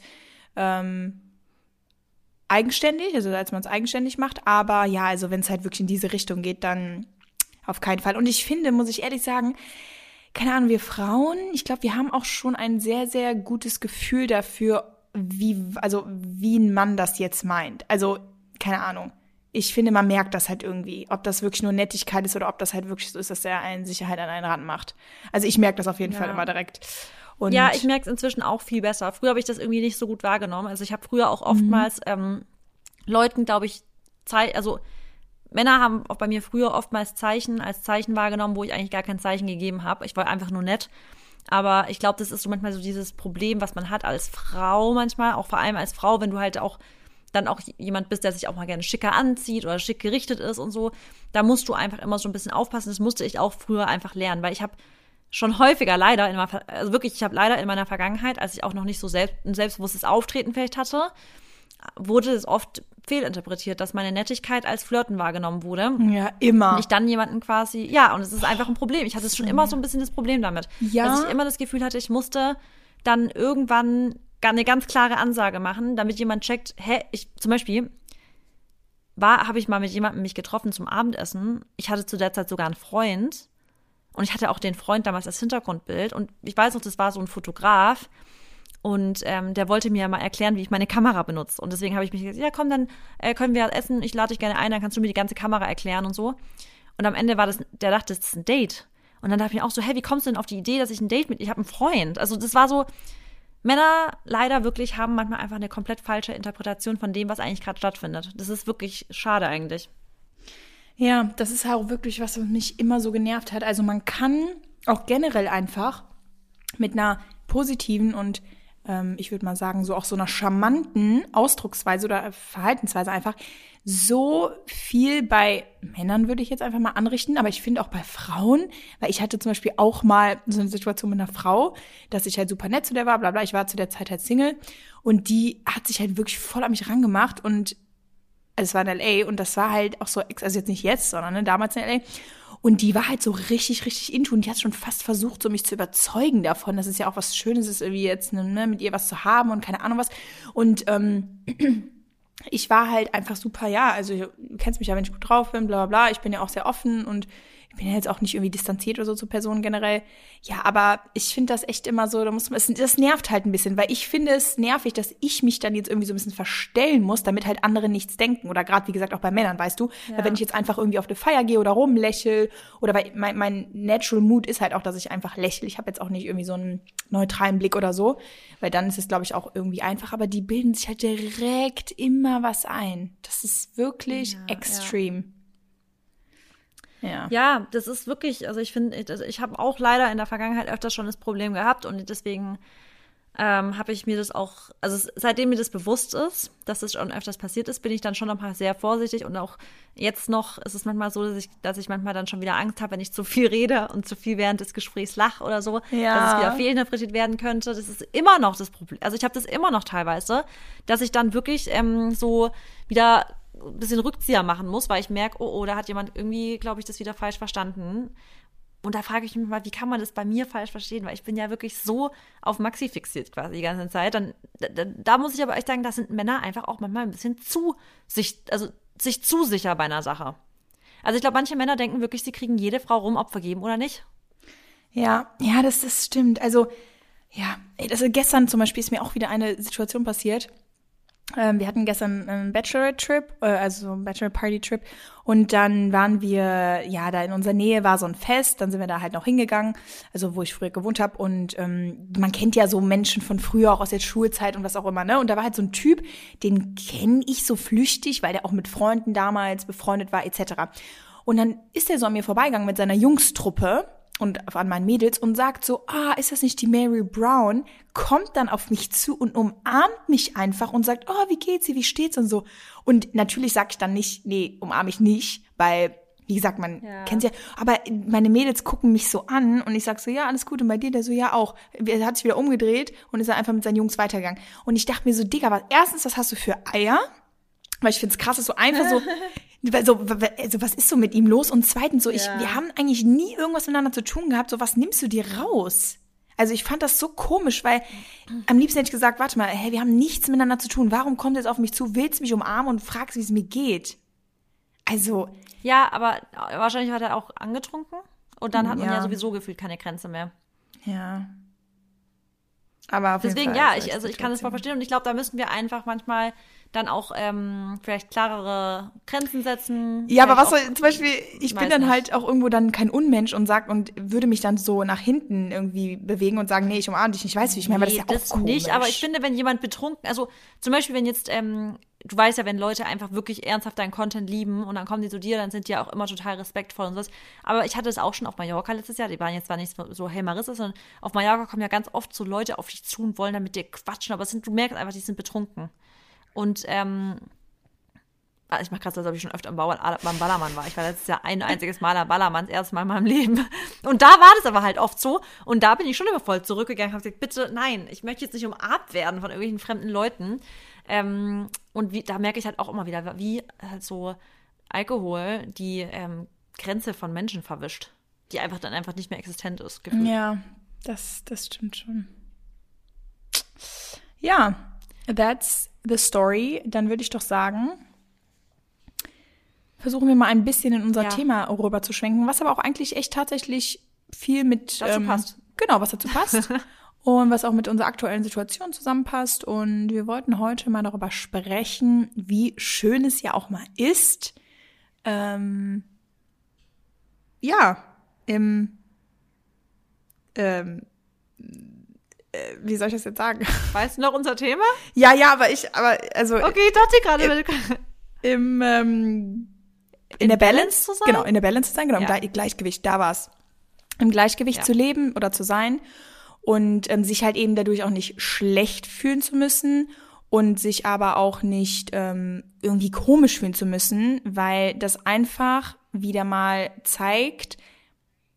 ähm, eigenständig, also als man es eigenständig macht. Aber ja, also wenn es halt wirklich in diese Richtung geht, dann auf keinen Fall. Und ich finde, muss ich ehrlich sagen, keine Ahnung, wir Frauen, ich glaube, wir haben auch schon ein sehr, sehr gutes Gefühl dafür, wie, also wie ein Mann das jetzt meint. Also, keine Ahnung. Ich finde, man merkt das halt irgendwie, ob das wirklich nur Nettigkeit ist oder ob das halt wirklich so ist, dass er einen Sicherheit an einen Rand macht. Also ich merke das auf jeden Ja. Fall immer direkt. Und Ja, ich merke es inzwischen auch viel besser. Früher habe ich das irgendwie nicht so gut wahrgenommen. Also ich habe früher auch oftmals ähm, Leuten, glaube ich, Zei also Männer haben auch bei mir früher oftmals Zeichen als Zeichen wahrgenommen, wo ich eigentlich gar kein Zeichen gegeben habe. Ich war einfach nur nett. Aber ich glaube, das ist so manchmal so dieses Problem, was man hat als Frau manchmal, auch vor allem als Frau, wenn du halt auch dann auch jemand bist, der sich auch mal gerne schicker anzieht oder schick gerichtet ist und so, da musst du einfach immer so ein bisschen aufpassen. Das musste ich auch früher einfach lernen, weil ich habe schon häufiger leider in meiner, also wirklich, ich habe leider in meiner Vergangenheit, als ich auch noch nicht so selbst, ein selbstbewusstes Auftreten vielleicht hatte, wurde es oft fehlinterpretiert, dass meine Nettigkeit als Flirten wahrgenommen wurde. ja, immer. Und ich dann jemanden quasi, ja, und es ist einfach ein Problem. Ich hatte schon immer so ein bisschen das Problem damit. Ja. Dass ich immer das Gefühl hatte, ich musste dann irgendwann eine ganz klare Ansage machen, damit jemand checkt, hä, ich, zum Beispiel, war, habe ich mal mit jemandem mich getroffen zum Abendessen. Ich hatte zu der Zeit sogar einen Freund. Und ich hatte auch den Freund damals als Hintergrundbild. Und ich weiß noch, das war so ein Fotograf. Und ähm, der wollte mir mal erklären, wie ich meine Kamera benutze. Und deswegen habe ich mich gesagt, ja komm, dann äh, können wir essen, ich lade dich gerne ein, dann kannst du mir die ganze Kamera erklären und so. Und am Ende war das, der dachte, das ist ein Date. Und dann dachte ich mir auch so, hey, wie kommst du denn auf die Idee, dass ich ein Date mit, ich habe einen Freund. Also das war so, Männer leider wirklich haben manchmal einfach eine komplett falsche Interpretation von dem, was eigentlich gerade stattfindet. Das ist wirklich schade eigentlich. Ja, das ist auch wirklich was, was mich immer so genervt hat. Also man kann auch generell einfach mit einer positiven und ähm, ich würde mal sagen, so auch so einer charmanten Ausdrucksweise oder Verhaltensweise einfach so viel bei Männern würde ich jetzt einfach mal anrichten, aber ich finde auch bei Frauen, weil ich hatte zum Beispiel auch mal so eine Situation mit einer Frau, dass ich halt super nett zu der war, bla bla, ich war zu der Zeit halt Single und die hat sich halt wirklich voll an mich rangemacht und also es war in LA und das war halt auch so, also jetzt nicht jetzt, sondern ne, damals in LA. Und die war halt so richtig, richtig into und die hat schon fast versucht, so mich zu überzeugen davon, dass es ja auch was Schönes ist, irgendwie jetzt ne, mit ihr was zu haben und keine Ahnung was. Und ähm, ich war halt einfach super, ja, also du kennst mich ja, wenn ich gut drauf bin, bla bla bla. Ich bin ja auch sehr offen und ich bin ja jetzt auch nicht irgendwie distanziert oder so zu Personen generell. Ja, aber ich finde das echt immer so, da muss man, es, das nervt halt ein bisschen, weil ich finde es nervig, dass ich mich dann jetzt irgendwie so ein bisschen verstellen muss, damit halt andere nichts denken. Oder gerade, wie gesagt, auch bei Männern, weißt du? Weil wenn ich jetzt einfach irgendwie auf eine Feier gehe oder rumlächel oder weil mein, mein Natural Mood ist halt auch, dass ich einfach lächle. Ich habe jetzt auch nicht irgendwie so einen neutralen Blick oder so, weil dann ist es, glaube ich, auch irgendwie einfach. Aber die bilden sich halt direkt immer was ein. Das ist wirklich Ja, extrem. Ja. Ja, das ist wirklich, also ich finde, also ich habe auch leider in der Vergangenheit öfters schon das Problem gehabt und deswegen ähm, habe ich mir das auch, also seitdem mir das bewusst ist, dass das schon öfters passiert ist, bin ich dann schon noch mal sehr vorsichtig und auch jetzt noch ist es manchmal so, dass ich, dass ich manchmal dann schon wieder Angst habe, wenn ich zu viel rede und zu viel während des Gesprächs lache oder so, Ja. dass es wieder fehlinterpretiert werden könnte. Das ist immer noch das Problem. Also ich habe das immer noch teilweise, dass ich dann wirklich ähm, so wieder ein bisschen Rückzieher machen muss, weil ich merke, oh, oh, da hat jemand irgendwie, glaube ich, das wieder falsch verstanden. Und da frage ich mich mal, wie kann man das bei mir falsch verstehen? Weil ich bin ja wirklich so auf Maxi fixiert quasi die ganze Zeit. Dann, da, da muss ich aber echt sagen, da sind Männer einfach auch manchmal ein bisschen zu sich, also sich zu sicher bei einer Sache. Also ich glaube, manche Männer denken wirklich, sie kriegen jede Frau rum, ob vergeben oder nicht. Ja, ja, das, das stimmt. Also, ja, das, gestern zum Beispiel ist mir auch wieder eine Situation passiert. Ähm, wir hatten gestern einen Bachelor-Trip, äh, also so einen Bachelor-Party-Trip. Und dann waren wir, ja, da in unserer Nähe war so ein Fest, dann sind wir da halt noch hingegangen, also wo ich früher gewohnt habe. Und ähm, man kennt ja so Menschen von früher, auch aus der Schulzeit und was auch immer, ne? Und da war halt so ein Typ, den kenne ich so flüchtig, weil der auch mit Freunden damals befreundet war, etc. Und dann ist er so an mir vorbeigegangen mit seiner Jungstruppe und an meinen Mädels und sagt so, ah, ist das nicht die Mary Brown? Kommt dann auf mich zu und umarmt mich einfach und sagt, oh, wie geht's sie, wie steht's und so. Und natürlich sag ich dann nicht, nee, umarme ich nicht, weil wie gesagt, man ja. kennt ja, aber meine Mädels gucken mich so an und ich sag so, ja, alles gut und bei dir, der so, ja auch. Er hat sich wieder umgedreht und ist dann einfach mit seinen Jungs weitergegangen. Und ich dachte mir so, Digga, was, erstens, was hast du für Eier? Weil ich find's krass, dass so einfach so, so, also was ist so mit ihm los? Und zweitens so, ich, ja. wir haben eigentlich nie irgendwas miteinander zu tun gehabt. So, was nimmst du dir raus? Also ich fand das so komisch, weil am liebsten hätte ich gesagt, warte mal, hey, wir haben nichts miteinander zu tun. Warum kommt jetzt auf mich zu, willst mich umarmen und fragst, wie es mir geht? Also. Ja, aber wahrscheinlich hat er auch angetrunken. Und dann hat man ja, ja sowieso gefühlt keine Grenze mehr. Ja. Aber auf Deswegen, ja, ich, also ich kann das voll verstehen und ich glaube, da müssen wir einfach manchmal dann auch ähm, vielleicht klarere Grenzen setzen. Ja, aber was soll, zum Beispiel, ich bin dann nicht. halt auch irgendwo dann kein Unmensch und sag und würde mich dann so nach hinten irgendwie bewegen und sagen, nee, ich umarme dich nicht, weiß wie ich meine, nee, aber das ist ja auch komisch. nicht, aber ich finde, wenn jemand betrunken, also zum Beispiel, wenn jetzt, ähm, du weißt ja, wenn Leute einfach wirklich ernsthaft deinen Content lieben und dann kommen die zu dir, dann sind die ja auch immer total respektvoll und sowas. Aber ich hatte es auch schon auf Mallorca letztes Jahr, die waren jetzt zwar nicht so, hey Marissa, sondern auf Mallorca kommen ja ganz oft so Leute auf dich zu und wollen dann mit dir quatschen, aber sind, du merkst einfach, die sind betrunken. Und ähm, ah, ich mache gerade so, als ob ich schon öfter am, beim Ballermann war. Ich war letztes Jahr ein einziges Mal am Ballermann, das erste Mal in meinem Leben. Und da war das aber halt oft so. Und da bin ich schon immer voll zurückgegangen und habe gesagt, bitte, nein, ich möchte jetzt nicht umarmt werden von irgendwelchen fremden Leuten. Ähm, und wie, da merke ich halt auch immer wieder, wie halt so Alkohol die ähm, Grenze von Menschen verwischt, die einfach dann einfach nicht mehr existent ist. Gefühlt. Ja, das, das stimmt schon. Ja, that's the story. Dann würde ich doch sagen, versuchen wir mal ein bisschen in unser ja. Thema rüber zu schwenken, was aber auch eigentlich echt tatsächlich viel mit dazu ähm, passt. Genau, was dazu passt. und was auch mit unserer aktuellen Situation zusammenpasst. Und wir wollten heute mal darüber sprechen, wie schön es ja auch mal ist, ähm, ja, im ähm, äh, wie soll ich das jetzt sagen? Weißt du noch unser Thema? Ja, ja, aber ich, aber also. Okay, ich dachte gerade. Im, ähm, in, in der Balance, Balance, zu sein? Genau, in der Balance zu sein, genau, ja. im Gleichgewicht, da war's. Im Gleichgewicht ja. zu leben oder zu sein und ähm, sich halt eben dadurch auch nicht schlecht fühlen zu müssen und sich aber auch nicht ähm, irgendwie komisch fühlen zu müssen, weil das einfach wieder mal zeigt,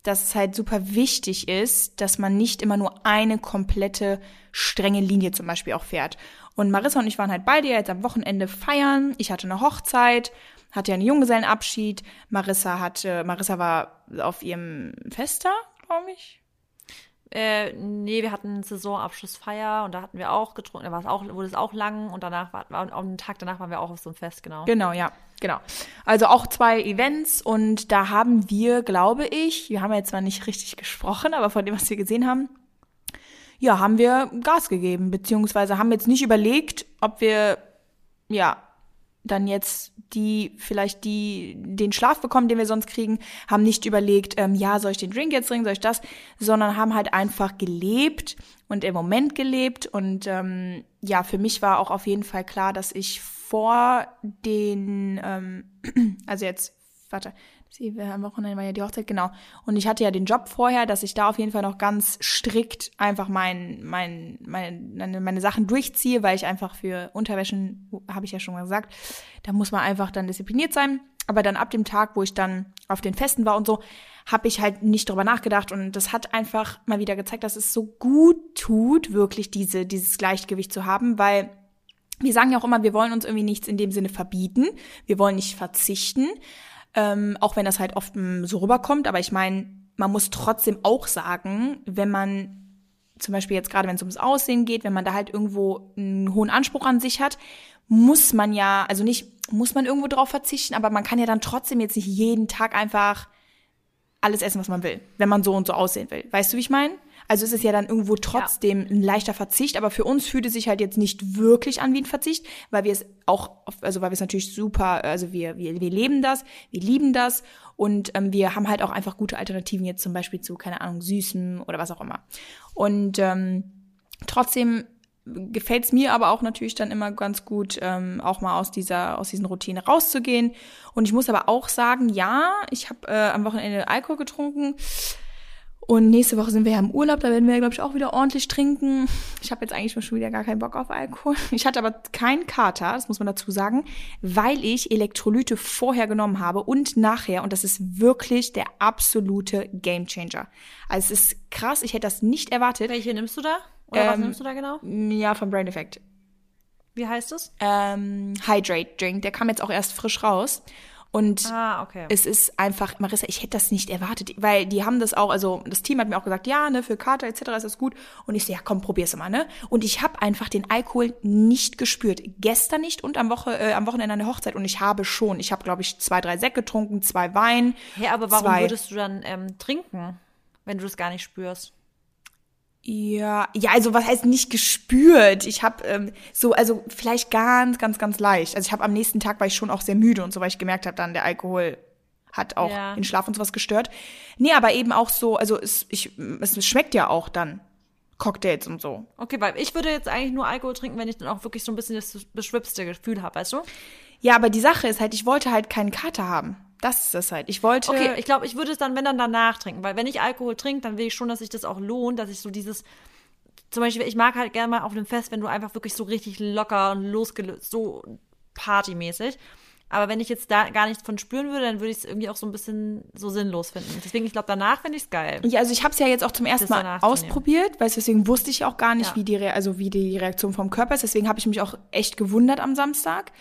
dass es halt super wichtig ist, dass man nicht immer nur eine komplette strenge Linie zum Beispiel auch fährt. Und Marissa und ich waren halt beide jetzt am Wochenende feiern. Ich hatte eine Hochzeit, hatte ja einen Junggesellenabschied. Marissa hatte, Marissa war auf ihrem Fester, glaube ich. Äh, nee, wir hatten Saisonabschlussfeier und da hatten wir auch getrunken, da war es auch, wurde es auch lang und danach war, war und am Tag danach waren wir auch auf so einem Fest, genau. Genau, ja, genau. Also auch zwei Events und da haben wir, glaube ich, wir haben ja zwar nicht richtig gesprochen, aber von dem, was wir gesehen haben, ja, haben wir Gas gegeben, beziehungsweise haben jetzt nicht überlegt, ob wir, ja, dann jetzt die vielleicht die den Schlaf bekommen, den wir sonst kriegen, haben nicht überlegt, ähm, ja, soll ich den Drink jetzt trinken, soll ich das, sondern haben halt einfach gelebt und im Moment gelebt. Und ähm, ja, für mich war auch auf jeden Fall klar, dass ich vor den, ähm, also jetzt, warte, am Wochenende war ja die Hochzeit, genau. Und ich hatte ja den Job vorher, dass ich da auf jeden Fall noch ganz strikt einfach mein, mein, meine, meine Sachen durchziehe, weil ich einfach für Unterwäschen, habe ich ja schon mal gesagt, da muss man einfach dann diszipliniert sein. Aber dann ab dem Tag, wo ich dann auf den Festen war und so, habe ich halt nicht drüber nachgedacht und das hat einfach mal wieder gezeigt, dass es so gut tut, wirklich diese, dieses Gleichgewicht zu haben, weil wir sagen ja auch immer, wir wollen uns irgendwie nichts in dem Sinne verbieten, wir wollen nicht verzichten, ähm, auch wenn das halt oft mm, so rüberkommt. Aber ich meine, man muss trotzdem auch sagen, wenn man zum Beispiel jetzt gerade, wenn es ums Aussehen geht, wenn man da halt irgendwo einen hohen Anspruch an sich hat, muss man ja, also nicht, muss man irgendwo drauf verzichten, aber man kann ja dann trotzdem jetzt nicht jeden Tag einfach alles essen, was man will, wenn man so und so aussehen will. Weißt du, wie ich meine? Also es ist ja dann irgendwo trotzdem ein leichter Verzicht, aber für uns fühlt es sich halt jetzt nicht wirklich an wie ein Verzicht, weil wir es auch, also weil wir es natürlich super, also wir, wir, wir leben das, wir lieben das und ähm, wir haben halt auch einfach gute Alternativen jetzt zum Beispiel zu, keine Ahnung, Süßem oder was auch immer. Und ähm, trotzdem gefällt es mir aber auch natürlich dann immer ganz gut, ähm, auch mal aus dieser aus diesen Routine rauszugehen. Und ich muss aber auch sagen, ja, ich habe äh, am Wochenende Alkohol getrunken. Und nächste Woche sind wir ja im Urlaub, da werden wir, glaube ich, auch wieder ordentlich trinken. Ich habe jetzt eigentlich schon wieder gar keinen Bock auf Alkohol. Ich hatte aber keinen Kater, das muss man dazu sagen, weil ich Elektrolyte vorher genommen habe und nachher. Und das ist wirklich der absolute Gamechanger. Also es ist krass, ich hätte das nicht erwartet. Welche nimmst du da? Oder was Ähm, nimmst du da genau? Ja, vom Brain Effect. Wie heißt es? Ähm, Hydrate Drink, der kam jetzt auch erst frisch raus. Und Ah, okay. es ist einfach, Marissa, ich hätte das nicht erwartet, weil die haben das auch, also das Team hat mir auch gesagt, ja, ne, für Kater etc. ist das gut. Und ich so, ja, komm, probier's mal, ne? Und ich habe einfach den Alkohol nicht gespürt. Gestern nicht und am, Woche, äh, am Wochenende an der Hochzeit. Und ich habe schon, ich habe, glaube ich, zwei, drei Sekt getrunken, zwei Wein. Ja, aber warum zwei. würdest du dann ähm, trinken, wenn du das gar nicht spürst? Ja, ja, also was heißt nicht gespürt? Ich habe ähm, so, also vielleicht ganz, ganz, ganz leicht. Also ich habe am nächsten Tag war ich schon auch sehr müde und so, weil ich gemerkt habe, dann der Alkohol hat auch Ja. den Schlaf und sowas gestört. Nee, aber eben auch so, also es, ich, es schmeckt ja auch dann Cocktails und so. Okay, weil ich würde jetzt eigentlich nur Alkohol trinken, wenn ich dann auch wirklich so ein bisschen das beschwipste Gefühl habe, weißt du? Ja, aber die Sache ist halt, ich wollte halt keinen Kater haben. Das ist es halt. Ich wollte. Okay, ich glaube, ich würde es dann, wenn dann danach trinken, weil wenn ich Alkohol trinke, dann will ich schon, dass sich das auch lohnt, dass ich so dieses, zum Beispiel, ich mag halt gerne mal auf einem Fest, wenn du einfach wirklich so richtig locker und losgelöst, so partymäßig. Aber wenn ich jetzt da gar nichts von spüren würde, dann würde ich es irgendwie auch so ein bisschen so sinnlos finden. Deswegen, ich glaube, danach finde ich es geil. Ja, also ich habe es ja jetzt auch zum ersten Das Mal ausprobiert, weil deswegen wusste ich auch gar nicht, Ja. wie die Re also wie die Reaktion vom Körper ist. Deswegen habe ich mich auch echt gewundert am Samstag.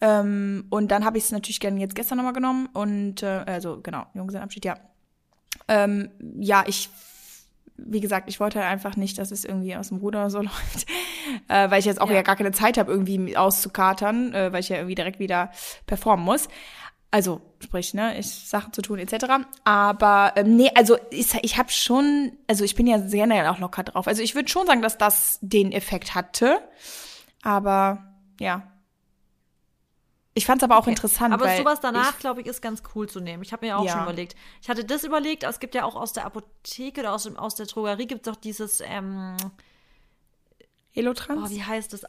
Ähm, und dann habe ich es natürlich gerne jetzt gestern nochmal genommen und äh, also genau Junggesellenabschied, ja. Ähm, ja, ich wie gesagt, ich wollte halt einfach nicht, dass es irgendwie aus dem Ruder so läuft, äh, weil ich jetzt auch ja, Ja. gar keine Zeit habe, irgendwie auszukatern, äh, weil ich ja irgendwie direkt wieder performen muss. Also, sprich, ne, ich Sachen zu tun etc. Aber ähm, nee, also ich, ich habe schon, also ich bin ja sehr generell auch locker drauf. Also ich würde schon sagen, dass das den Effekt hatte. Aber ja. Ich fand es aber auch interessant, Aber sowas danach, glaube ich, ist ganz cool zu nehmen. Ich habe mir auch Ja. schon überlegt. Ich hatte das überlegt, aber es gibt ja auch aus der Apotheke oder aus, dem, aus der Drogerie gibt es auch dieses, ähm, Elotrans? oh, wie heißt das?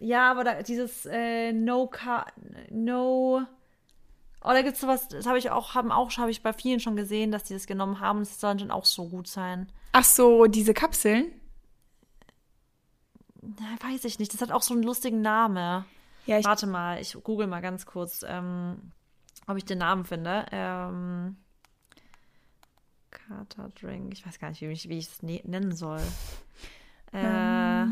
Ja, aber da, dieses äh, No Car, No. Oh, da gibt's sowas, das habe ich auch, haben auch, habe ich bei vielen schon gesehen, dass die das genommen haben. Das soll dann auch so gut sein. Ach so, diese Kapseln? Na, weiß ich nicht. Das hat auch so einen lustigen Namen. Ja, ich, Warte mal, ich google mal ganz kurz, ähm, ob ich den Namen finde. Ähm, Kater Drink. Ich weiß gar nicht, wie ich, wie ich es ne nennen soll. Äh, ja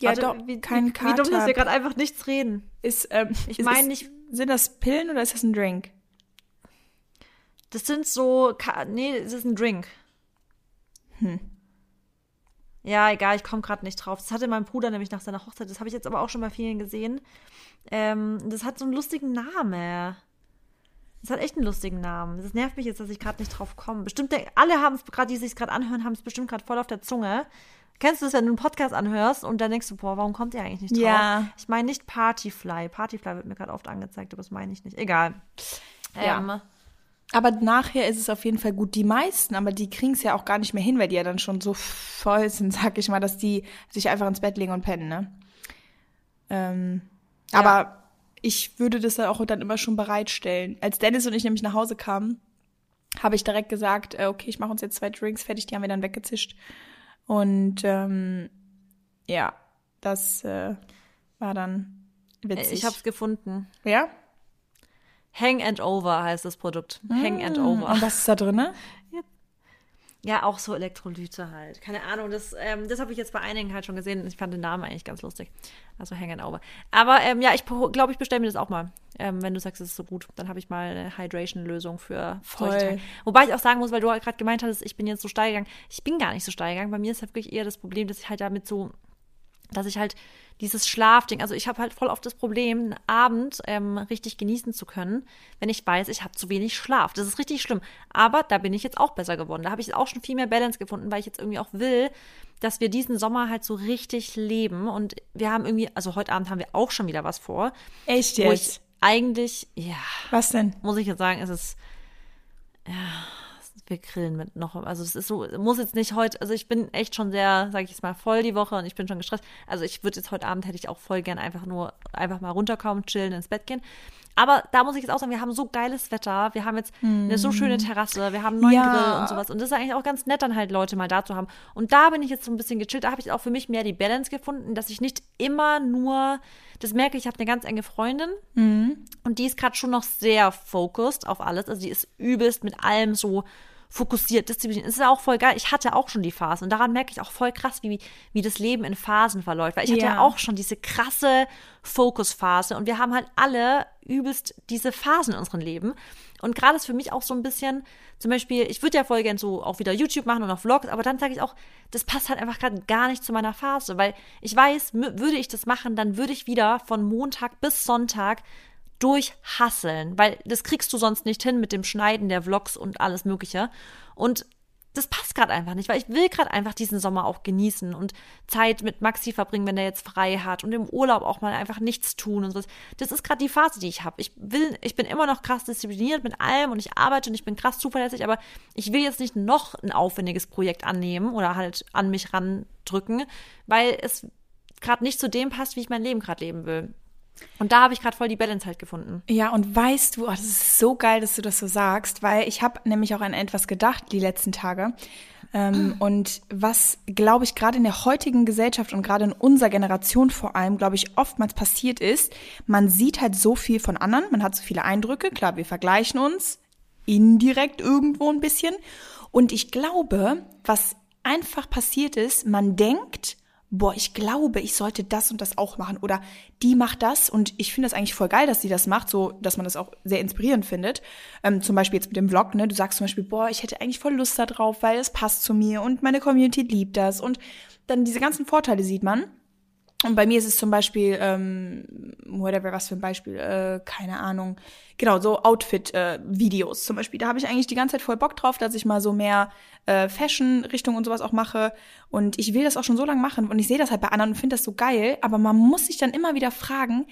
warte, doch, wie, kein wie, Kater. Wie dumm, dass wir gerade einfach nichts reden. ist, ähm, Ich meine nicht, Sind das Pillen oder ist das ein Drink? das sind so, nee, das ist ein Drink. Hm. Ja, egal, ich komme gerade nicht drauf. Das hatte mein Bruder nämlich nach seiner Hochzeit. Das habe ich jetzt aber auch schon bei vielen gesehen. Ähm, das hat so einen lustigen Namen. Das hat echt einen lustigen Namen. Das nervt mich jetzt, dass ich gerade nicht drauf komme. Bestimmt, alle haben es gerade, die sich gerade anhören, haben es bestimmt gerade voll auf der Zunge. Kennst du das, wenn du einen Podcast anhörst und dann denkst du, boah, warum kommt ihr eigentlich nicht drauf? Ja. Ich meine nicht Partyfly. Partyfly wird mir gerade oft angezeigt, aber das meine ich nicht. Egal. Ja. Ähm, Aber nachher ist es auf jeden Fall gut. Die meisten, aber die kriegen es ja auch gar nicht mehr hin, weil die ja dann schon so voll sind, sag ich mal, dass die sich einfach ins Bett legen und pennen, ne? Ähm, Ja. Aber ich würde das ja auch dann immer schon bereitstellen. Als Dennis und ich nämlich nach Hause kamen, habe ich direkt gesagt, äh, okay, ich mache uns jetzt zwei Drinks fertig, die haben wir dann weggezischt. Und ähm, ja, das äh, war dann witzig. ich habe es gefunden. ja? Hang and Over heißt das Produkt. Hang and Over. Und was ist da drinne? Ja, auch so Elektrolyte halt. Keine Ahnung, das, ähm, das habe ich jetzt bei einigen halt schon gesehen. Ich fand den Namen eigentlich ganz lustig. Also Hang and Over. Aber ähm, ja, ich glaube, ich bestelle mir das auch mal. Ähm, wenn du sagst, es ist so gut, dann habe ich mal eine Hydration-Lösung für Voll. Wobei ich auch sagen muss, weil du halt gerade gemeint hattest, ich bin jetzt so steil gegangen. Ich bin gar nicht so steil gegangen. Bei mir ist halt wirklich eher das Problem, dass ich halt damit so dass ich halt dieses Schlafding, also ich habe halt voll oft das Problem, einen Abend ähm, richtig genießen zu können, wenn ich weiß, ich habe zu wenig Schlaf. Das ist richtig schlimm. Aber da bin ich jetzt auch besser geworden. Da habe ich auch schon viel mehr Balance gefunden, weil ich jetzt irgendwie auch will, dass wir diesen Sommer halt so richtig leben. Und wir haben irgendwie, also heute Abend haben wir auch schon wieder was vor. Echt Wo jetzt? ich eigentlich, ja, Was denn? muss ich jetzt sagen, es ist, ja, wir grillen mit noch, also es ist so, muss jetzt nicht heute, also ich bin echt schon sehr, sage ich jetzt mal, voll die Woche und ich bin schon gestresst. Also ich würde jetzt heute Abend hätte ich auch voll gern einfach nur, einfach mal runterkommen, chillen, ins Bett gehen. Aber da muss ich jetzt auch sagen, wir haben so geiles Wetter, wir haben jetzt eine so schöne Terrasse, wir haben einen neuen Ja. Grill und sowas. Und das ist eigentlich auch ganz nett, dann halt Leute mal da zu haben. Und da bin ich jetzt so ein bisschen gechillt. Da habe ich auch für mich mehr die Balance gefunden, dass ich nicht immer nur, das merke ich, ich habe eine ganz enge Freundin und die ist gerade schon noch sehr focused auf alles. Also die ist übelst mit allem so fokussiert, diszipliniert. Es ist auch voll geil. Ich hatte auch schon die Phasen und daran merke ich auch voll krass, wie, wie das Leben in Phasen verläuft. Weil ich hatte Ja. auch schon diese krasse Fokusphase und wir haben halt alle übelst diese Phasen in unserem Leben. Und gerade ist für mich auch so ein bisschen, zum Beispiel, ich würde ja voll gern so auch wieder YouTube machen und auch Vlogs, aber dann sage ich auch, das passt halt einfach gerade gar nicht zu meiner Phase, weil ich weiß, würde ich das machen, dann würde ich wieder von Montag bis Sonntag durchhasseln, weil das kriegst du sonst nicht hin mit dem Schneiden der Vlogs und alles Mögliche. Und das passt gerade einfach nicht, weil ich will gerade einfach diesen Sommer auch genießen und Zeit mit Maxi verbringen, wenn er jetzt frei hat und im Urlaub auch mal einfach nichts tun und so. Das ist gerade die Phase, die ich habe. Ich will, ich bin immer noch krass diszipliniert mit allem und ich arbeite und ich bin krass zuverlässig, aber ich will jetzt nicht noch ein aufwendiges Projekt annehmen oder halt an mich randrücken, weil es gerade nicht zu dem passt, wie ich mein Leben gerade leben will. Und da habe ich gerade voll die Balance halt gefunden. Ja, und weißt du, oh, das ist so geil, dass du das so sagst, weil ich habe nämlich auch an etwas gedacht die letzten Tage. Ähm, und was, glaube ich, gerade in der heutigen Gesellschaft und gerade in unserer Generation vor allem, glaube ich, oftmals passiert ist, man sieht halt so viel von anderen, man hat so viele Eindrücke, klar, wir vergleichen uns indirekt irgendwo ein bisschen. Und ich glaube, was einfach passiert ist, man denkt, boah, ich glaube, ich sollte das und das auch machen oder die macht das und ich finde das eigentlich voll geil, dass sie das macht, so dass man das auch sehr inspirierend findet. Ähm, zum Beispiel jetzt mit dem Vlog, ne? Du sagst zum Beispiel, boah, ich hätte eigentlich voll Lust da drauf, weil es passt zu mir und meine Community liebt das und dann diese ganzen Vorteile sieht man. Und bei mir ist es zum Beispiel, ähm, whatever, was für ein Beispiel, äh, keine Ahnung. Genau, so Outfit-Videos zum Beispiel. Da habe ich eigentlich die ganze Zeit voll Bock drauf, dass ich mal so mehr äh, Fashion-Richtung und sowas auch mache. Und ich will das auch schon so lange machen und ich sehe das halt bei anderen und finde das so geil. Aber man muss sich dann immer wieder fragen,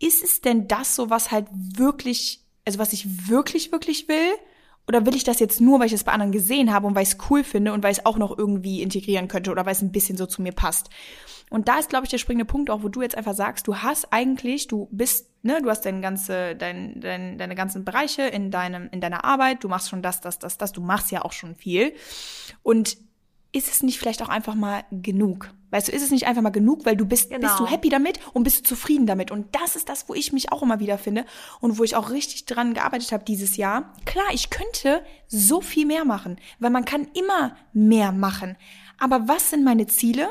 ist es denn das so, was halt wirklich, also was ich wirklich, wirklich will? Oder will ich das jetzt nur, weil ich es bei anderen gesehen habe und weil ich es cool finde und weil ich es auch noch irgendwie integrieren könnte oder weil es ein bisschen so zu mir passt? Und da ist, glaube ich, der springende Punkt auch, wo du jetzt einfach sagst, du hast eigentlich, du bist, ne, du hast deine ganze, dein, dein, deine ganzen Bereiche in deinem, in deiner Arbeit, du machst schon das, das, das, das, du machst ja auch schon viel. Und ist es nicht vielleicht auch einfach mal genug? Weißt du, ist es nicht einfach mal genug, weil du bist, Genau. bist du happy damit und bist du zufrieden damit? Und das ist das, wo ich mich auch immer wieder finde und wo ich auch richtig dran gearbeitet habe dieses Jahr. Klar, ich könnte so viel mehr machen, weil man kann immer mehr machen. Aber was sind meine Ziele?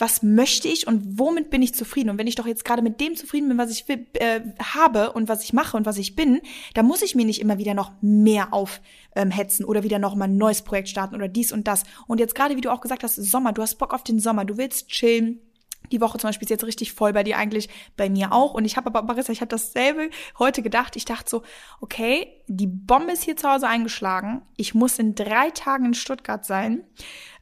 Was möchte ich und womit bin ich zufrieden? Und wenn ich doch jetzt gerade mit dem zufrieden bin, was ich äh, habe und was ich mache und was ich bin, dann muss ich mir nicht immer wieder noch mehr aufhetzen oder wieder noch mal ein neues Projekt starten oder dies und das. Und jetzt gerade, wie du auch gesagt hast, Sommer, du hast Bock auf den Sommer, du willst chillen. Die Woche zum Beispiel ist jetzt richtig voll bei dir eigentlich, bei mir auch. Und ich habe aber, Marissa, ich habe dasselbe heute gedacht. Ich dachte so, okay, die Bombe ist hier zu Hause eingeschlagen. Ich muss in drei Tagen in Stuttgart sein.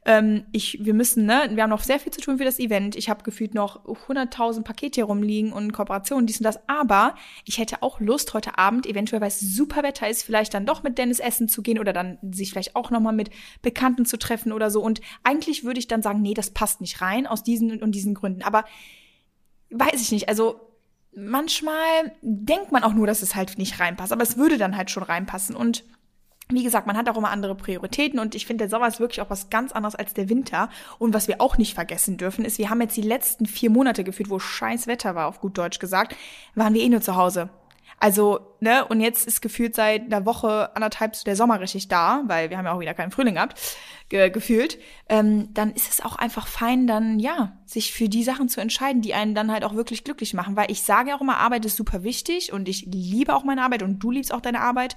Ähm, ich, wir müssen, ne, wir haben noch sehr viel zu tun für das Event. Ich habe gefühlt noch 100.000 Pakete hier rumliegen und Kooperationen, dies und das. Aber ich hätte auch Lust, heute Abend, eventuell, weil es super Wetter ist, vielleicht dann doch mit Dennis essen zu gehen oder dann sich vielleicht auch nochmal mit Bekannten zu treffen oder so. Und eigentlich würde ich dann sagen, nee, das passt nicht rein aus diesen und diesen Gründen. Aber weiß ich nicht, also manchmal denkt man auch nur, dass es halt nicht reinpasst, aber es würde dann halt schon reinpassen. Und wie gesagt, man hat auch immer andere Prioritäten und ich finde, der Sommer ist wirklich auch was ganz anderes als der Winter. Und was wir auch nicht vergessen dürfen, ist, wir haben jetzt die letzten vier Monate gefühlt, wo scheiß Wetter war, auf gut Deutsch gesagt, waren wir eh nur zu Hause. Also, ne, und jetzt ist gefühlt seit einer Woche, anderthalb so der Sommer richtig da, weil wir haben ja auch wieder keinen Frühling gehabt, ge gefühlt. Ähm, dann ist es auch einfach fein, dann, ja, sich für die Sachen zu entscheiden, die einen dann halt auch wirklich glücklich machen. Weil ich sage ja auch immer, Arbeit ist super wichtig und ich liebe auch meine Arbeit und du liebst auch deine Arbeit.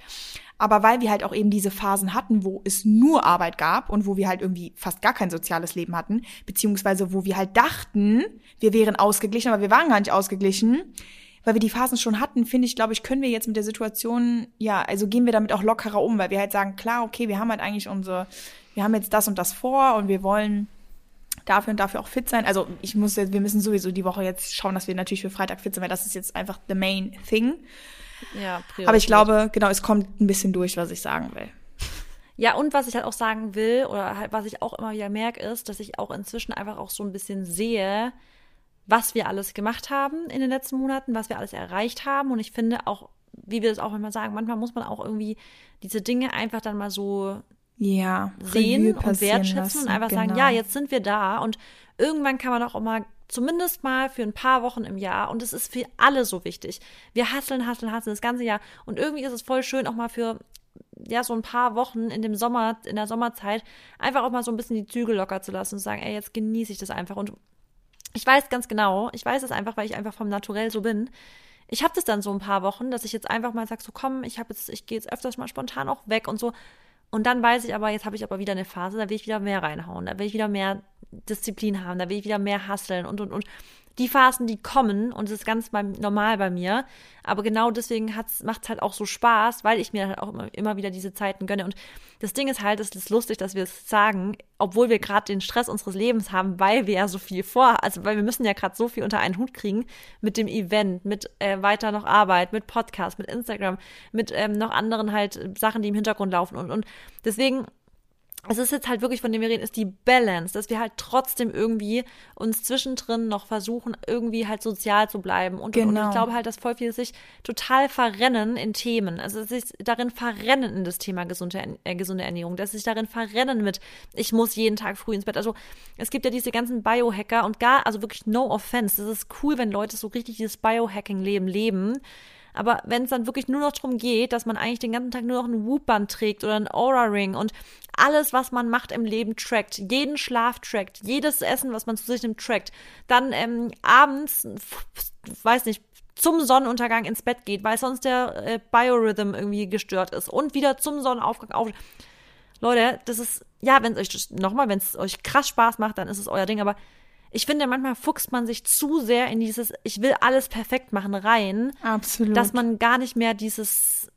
Aber weil wir halt auch eben diese Phasen hatten, wo es nur Arbeit gab und wo wir halt irgendwie fast gar kein soziales Leben hatten, beziehungsweise wo wir halt dachten, wir wären ausgeglichen, aber wir waren gar nicht ausgeglichen, weil wir die Phasen schon hatten, finde ich, glaube ich, können wir jetzt mit der Situation, ja, also gehen wir damit auch lockerer um, weil wir halt sagen, klar, okay, wir haben halt eigentlich unsere, wir haben jetzt das und das vor und wir wollen dafür und dafür auch fit sein. Also ich muss jetzt, wir müssen sowieso die Woche jetzt schauen, dass wir natürlich für Freitag fit sind, weil das ist jetzt einfach the main thing. Ja, Priorität. Aber ich glaube, genau, es kommt ein bisschen durch, was ich sagen will. Ja, und was ich halt auch sagen will, oder halt, was ich auch immer wieder merke, ist, dass ich auch inzwischen einfach auch so ein bisschen sehe, was wir alles gemacht haben in den letzten Monaten, was wir alles erreicht haben. Und ich finde auch, wie wir das auch manchmal sagen, manchmal muss man auch irgendwie diese Dinge einfach dann mal so ja, sehen und wertschätzen lassen, und einfach genau. sagen, ja, jetzt sind wir da. Und irgendwann kann man auch mal zumindest mal für ein paar Wochen im Jahr. Und es ist für alle so wichtig. Wir hasseln, hasseln, hasseln das ganze Jahr. Und irgendwie ist es voll schön, auch mal für ja, so ein paar Wochen in dem Sommer, in der Sommerzeit, einfach auch mal so ein bisschen die Zügel locker zu lassen und zu sagen, ey, jetzt genieße ich das einfach. Und ich weiß ganz genau, ich weiß es einfach, weil ich einfach vom Naturell so bin. Ich habe das dann so ein paar Wochen, dass ich jetzt einfach mal sage, so komm, ich habe jetzt, ich gehe jetzt öfters mal spontan auch weg und so. Und dann weiß ich aber, jetzt habe ich aber wieder eine Phase, da will ich wieder mehr reinhauen, da will ich wieder mehr Disziplin haben, da will ich wieder mehr hasseln und und und die Phasen, die kommen, und es ist ganz normal bei mir, aber genau deswegen macht es halt auch so Spaß, weil ich mir halt auch immer, immer wieder diese Zeiten gönne. Und das Ding ist halt, es ist lustig, dass wir es sagen, obwohl wir gerade den Stress unseres Lebens haben, weil wir ja so viel vor, also weil wir müssen ja gerade so viel unter einen Hut kriegen mit dem Event, mit äh, weiter noch Arbeit, mit Podcast, mit Instagram, mit ähm, noch anderen halt Sachen, die im Hintergrund laufen und, und deswegen es ist jetzt halt wirklich, von dem wir reden, ist die Balance, dass wir halt trotzdem irgendwie uns zwischendrin noch versuchen, irgendwie halt sozial zu bleiben. Und, genau. und ich genau. glaube halt, dass voll viele sich total verrennen in Themen. Also sich darin verrennen in das Thema gesunde, äh, gesunde Ernährung, dass sich darin verrennen mit, ich muss jeden Tag früh ins Bett. Also es gibt ja diese ganzen Biohacker und gar, also wirklich no offense. Das ist cool, wenn Leute so richtig dieses Biohacking-Leben leben. Aber wenn es dann wirklich nur noch darum geht, dass man eigentlich den ganzen Tag nur noch ein Whoop-Band trägt oder ein Aura-Ring und alles, was man macht im Leben, trackt, jeden Schlaf trackt, jedes Essen, was man zu sich nimmt, trackt, dann ähm, abends, weiß nicht, zum Sonnenuntergang ins Bett geht, weil sonst der äh, Biorhythm irgendwie gestört ist und wieder zum Sonnenaufgang auf. Leute, das ist, ja, wenn es euch, nochmal, wenn es euch krass Spaß macht, dann ist es euer Ding, aber ich finde, manchmal fuchst man sich zu sehr in dieses, ich will alles perfekt machen rein. Absolut. Dass man gar nicht mehr dieses,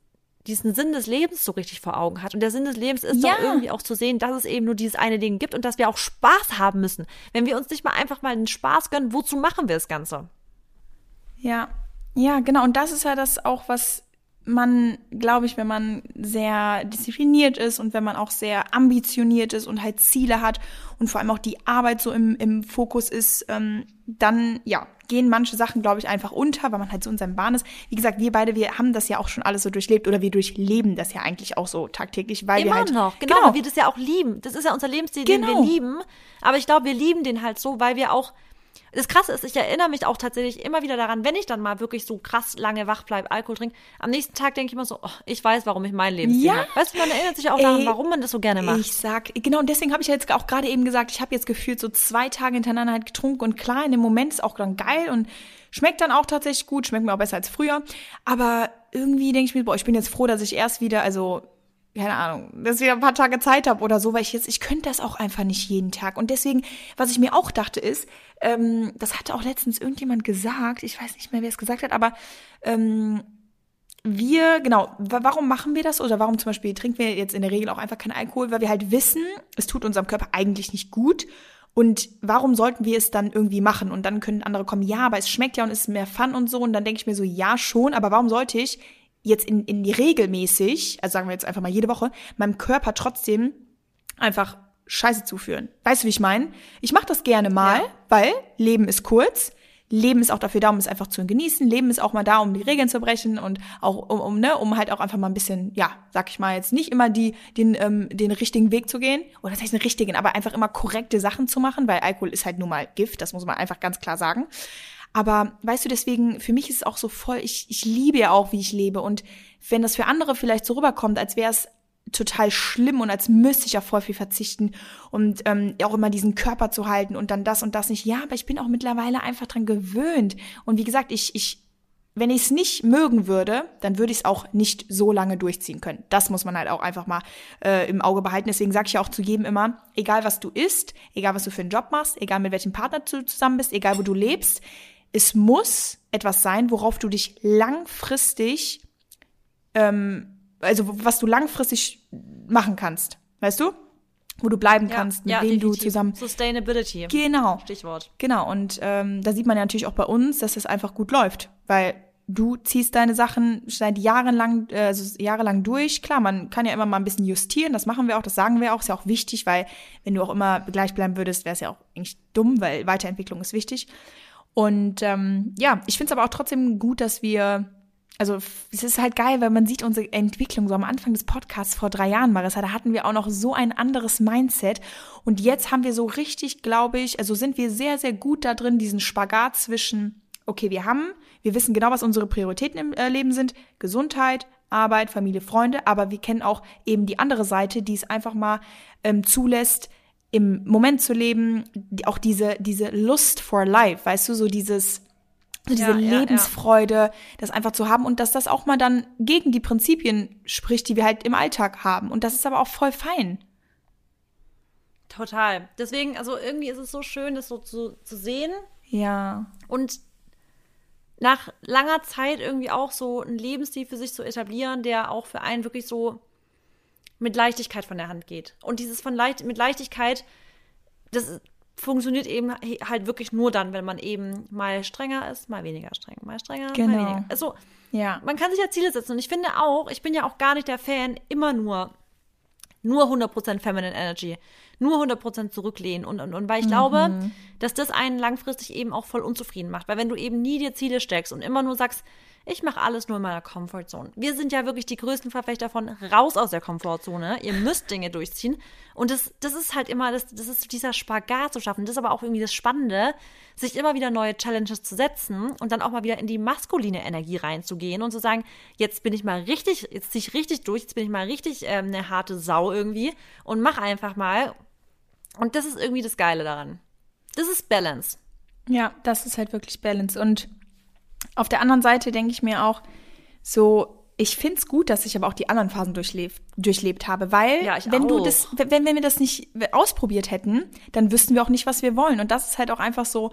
diesen Sinn des Lebens so richtig vor Augen hat. Und der Sinn des Lebens ist ja. doch irgendwie auch zu sehen, dass es eben nur dieses eine Ding gibt und dass wir auch Spaß haben müssen. Wenn wir uns nicht mal einfach mal den Spaß gönnen, wozu machen wir das Ganze? Ja, ja, genau. Und das ist ja das auch, was man, glaube ich, wenn man sehr diszipliniert ist und wenn man auch sehr ambitioniert ist und halt Ziele hat und vor allem auch die Arbeit so im, im Fokus ist, ähm, dann ja, gehen manche Sachen, glaube ich, einfach unter, weil man halt so in seinem Bahn ist. Wie gesagt, wir beide, wir haben das ja auch schon alles so durchlebt oder wir durchleben das ja eigentlich auch so tagtäglich, weil Immer wir halt noch, genau, genau, weil wir das ja auch lieben. Das ist ja unser Lebensstil, genau. den wir genau. lieben. Aber ich glaube, wir lieben den halt so, weil wir auch das Krasse ist, ich erinnere mich auch tatsächlich immer wieder daran, wenn ich dann mal wirklich so krass lange wach bleibe, Alkohol trinke, am nächsten Tag denke ich immer so, oh, ich weiß, warum ich mein Leben ja. habe. Weißt du, man erinnert sich auch daran, Ey, warum man das so gerne macht. Ich sag, genau, und deswegen habe ich jetzt auch gerade eben gesagt, ich habe jetzt gefühlt so zwei Tage hintereinander halt getrunken und klar, in dem Moment ist auch dann geil und schmeckt dann auch tatsächlich gut, schmeckt mir auch besser als früher. Aber irgendwie denke ich mir, boah, ich bin jetzt froh, dass ich erst wieder, also keine Ahnung, dass ich ein paar Tage Zeit habe oder so, weil ich jetzt, ich könnte das auch einfach nicht jeden Tag. Und deswegen, was ich mir auch dachte, ist, ähm, das hatte auch letztens irgendjemand gesagt, ich weiß nicht mehr, wer es gesagt hat, aber ähm, wir, genau, warum machen wir das oder warum zum Beispiel trinken wir jetzt in der Regel auch einfach keinen Alkohol, weil wir halt wissen, es tut unserem Körper eigentlich nicht gut. Und warum sollten wir es dann irgendwie machen? Und dann können andere kommen, ja, aber es schmeckt ja und ist mehr Fun und so. Und dann denke ich mir so, ja, schon, aber warum sollte ich jetzt in, in die regelmäßig, also sagen wir jetzt einfach mal jede Woche, meinem Körper trotzdem einfach Scheiße zuführen. Weißt du, wie ich meine? Ich mache das gerne mal, ja. weil Leben ist kurz. Leben ist auch dafür da, um es einfach zu genießen. Leben ist auch mal da, um die Regeln zu brechen und auch um, um ne, um halt auch einfach mal ein bisschen, ja, sag ich mal jetzt nicht immer die den ähm, den richtigen Weg zu gehen oder das heißt den richtigen, aber einfach immer korrekte Sachen zu machen, weil Alkohol ist halt nun mal Gift, das muss man einfach ganz klar sagen. Aber weißt du, deswegen, für mich ist es auch so voll, ich, ich liebe ja auch, wie ich lebe. Und wenn das für andere vielleicht so rüberkommt, als wäre es total schlimm und als müsste ich ja voll viel verzichten und ähm, auch immer diesen Körper zu halten und dann das und das nicht. Ja, aber ich bin auch mittlerweile einfach dran gewöhnt. Und wie gesagt, ich, ich wenn ich es nicht mögen würde, dann würde ich es auch nicht so lange durchziehen können. Das muss man halt auch einfach mal äh, im Auge behalten. Deswegen sage ich ja auch zu jedem immer, egal was du isst, egal was du für einen Job machst, egal mit welchem Partner du zusammen bist, egal wo du lebst, es muss etwas sein, worauf du dich langfristig, ähm, also was du langfristig machen kannst. Weißt du? wo du bleiben ja, kannst, mit ja, wem du zusammen. Sustainability. Genau. Stichwort. Genau. Und ähm, da sieht man ja natürlich auch bei uns, dass es einfach gut läuft, weil du ziehst deine Sachen seit Jahren lang, äh, also jahrelang durch. Klar, man kann ja immer mal ein bisschen justieren, das machen wir auch, das sagen wir auch, ist ja auch wichtig, weil wenn du auch immer gleich bleiben würdest, wäre es ja auch eigentlich dumm, weil Weiterentwicklung ist wichtig. Und ähm, ja, ich finde es aber auch trotzdem gut, dass wir also es ist halt geil, weil man sieht unsere Entwicklung so am Anfang des Podcasts vor drei Jahren, Marissa, da hatten wir auch noch so ein anderes Mindset. Und jetzt haben wir so richtig, glaube ich, also sind wir sehr, sehr gut da drin, diesen Spagat zwischen, okay, wir haben, wir wissen genau, was unsere Prioritäten im äh, Leben sind, Gesundheit, Arbeit, Familie, Freunde, aber wir kennen auch eben die andere Seite, die es einfach mal ähm, zulässt, im Moment zu leben, auch diese, diese Lust for Life, weißt du, so dieses, so diese ja, Lebensfreude, ja. das einfach zu haben und dass das auch mal dann gegen die Prinzipien spricht, die wir halt im Alltag haben. Und das ist aber auch voll fein. Total. Deswegen, also irgendwie ist es so schön, das so zu, zu sehen. Ja. Und nach langer Zeit irgendwie auch so einen Lebensstil für sich zu etablieren, der auch für einen wirklich so mit Leichtigkeit von der Hand geht. Und dieses von Leicht mit Leichtigkeit, das funktioniert eben halt wirklich nur dann, wenn man eben mal strenger ist, mal weniger streng, mal strenger, genau. mal weniger. Also, ja. man kann sich ja Ziele setzen. Und ich finde auch, ich bin ja auch gar nicht der Fan, immer nur, nur 100% Feminine Energy, nur 100% zurücklehnen. Und, und, und weil ich mhm. glaube, dass das einen langfristig eben auch voll unzufrieden macht. Weil wenn du eben nie dir Ziele steckst und immer nur sagst, ich mache alles nur in meiner Comfortzone. Wir sind ja wirklich die größten Verfechter von raus aus der Komfortzone. Ihr müsst Dinge durchziehen. Und das, das ist halt immer, das, das ist dieser Spagat zu schaffen. Das ist aber auch irgendwie das Spannende, sich immer wieder neue Challenges zu setzen und dann auch mal wieder in die maskuline Energie reinzugehen und zu sagen, jetzt bin ich mal richtig, jetzt ziehe ich richtig durch, jetzt bin ich mal richtig ähm, eine harte Sau irgendwie und mach einfach mal. Und das ist irgendwie das Geile daran. Das ist Balance. Ja, das ist halt wirklich Balance. Und auf der anderen Seite denke ich mir auch so, ich finde es gut, dass ich aber auch die anderen Phasen durchlebt, durchlebt habe, weil ja, wenn auch. du das, wenn, wenn wir das nicht ausprobiert hätten, dann wüssten wir auch nicht, was wir wollen. Und das ist halt auch einfach so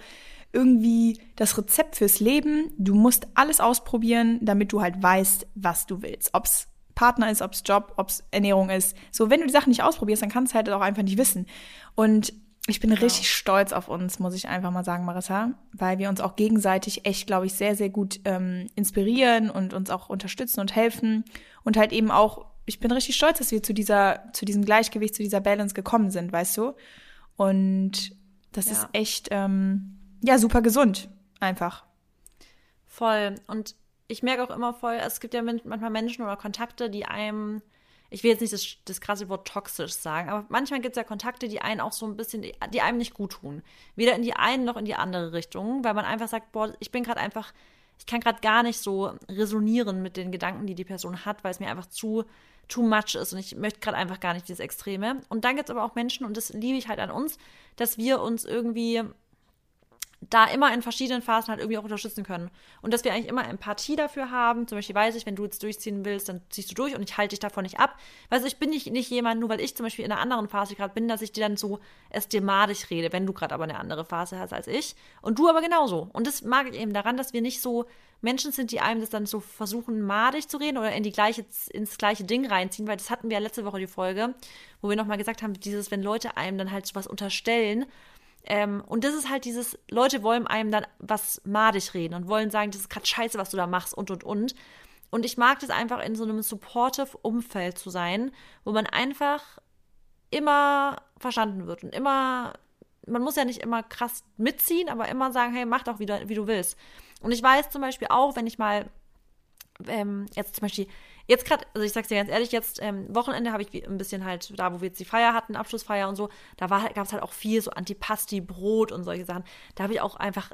irgendwie das Rezept fürs Leben. Du musst alles ausprobieren, damit du halt weißt, was du willst. Ob's Partner ist, ob's Job, ob's Ernährung ist. So, wenn du die Sachen nicht ausprobierst, dann kannst du halt auch einfach nicht wissen. Und ich bin genau. richtig stolz auf uns, muss ich einfach mal sagen, Marissa, weil wir uns auch gegenseitig echt, glaube ich, sehr, sehr gut ähm, inspirieren und uns auch unterstützen und helfen. Und halt eben auch, ich bin richtig stolz, dass wir zu dieser, zu diesem Gleichgewicht, zu dieser Balance gekommen sind, weißt du? Und das ja. ist echt, ähm, ja, super gesund, einfach. Voll. Und ich merke auch immer voll, es gibt ja manchmal Menschen oder Kontakte, die einem ich will jetzt nicht das, das krasse Wort toxisch sagen, aber manchmal gibt es ja Kontakte, die einen auch so ein bisschen, die einem nicht gut tun. Weder in die eine noch in die andere Richtung, weil man einfach sagt, boah, ich bin gerade einfach, ich kann gerade gar nicht so resonieren mit den Gedanken, die die Person hat, weil es mir einfach zu too much ist und ich möchte gerade einfach gar nicht dieses Extreme. Und dann gibt es aber auch Menschen, und das liebe ich halt an uns, dass wir uns irgendwie da immer in verschiedenen Phasen halt irgendwie auch unterstützen können. Und dass wir eigentlich immer Empathie dafür haben. Zum Beispiel weiß ich, wenn du jetzt durchziehen willst, dann ziehst du durch und ich halte dich davon nicht ab. Weißt du, ich bin nicht, nicht jemand, nur weil ich zum Beispiel in einer anderen Phase gerade bin, dass ich dir dann so es dir madig rede, wenn du gerade aber eine andere Phase hast als ich. Und du aber genauso. Und das mag ich eben daran, dass wir nicht so Menschen sind, die einem das dann so versuchen, madig zu reden oder in die gleiche, ins gleiche Ding reinziehen, weil das hatten wir ja letzte Woche die Folge, wo wir nochmal gesagt haben, dieses, wenn Leute einem dann halt sowas unterstellen ähm, und das ist halt dieses, Leute wollen einem dann was madig reden und wollen sagen, das ist gerade scheiße, was du da machst und und und. Und ich mag das einfach in so einem supportive Umfeld zu sein, wo man einfach immer verstanden wird und immer, man muss ja nicht immer krass mitziehen, aber immer sagen, hey, mach doch wieder, wie du willst. Und ich weiß zum Beispiel auch, wenn ich mal ähm, jetzt zum Beispiel Jetzt gerade, also ich sag's dir ganz ehrlich, jetzt ähm, Wochenende habe ich ein bisschen halt, da wo wir jetzt die Feier hatten, Abschlussfeier und so, da gab es halt auch viel so Antipasti, Brot und solche Sachen. Da habe ich auch einfach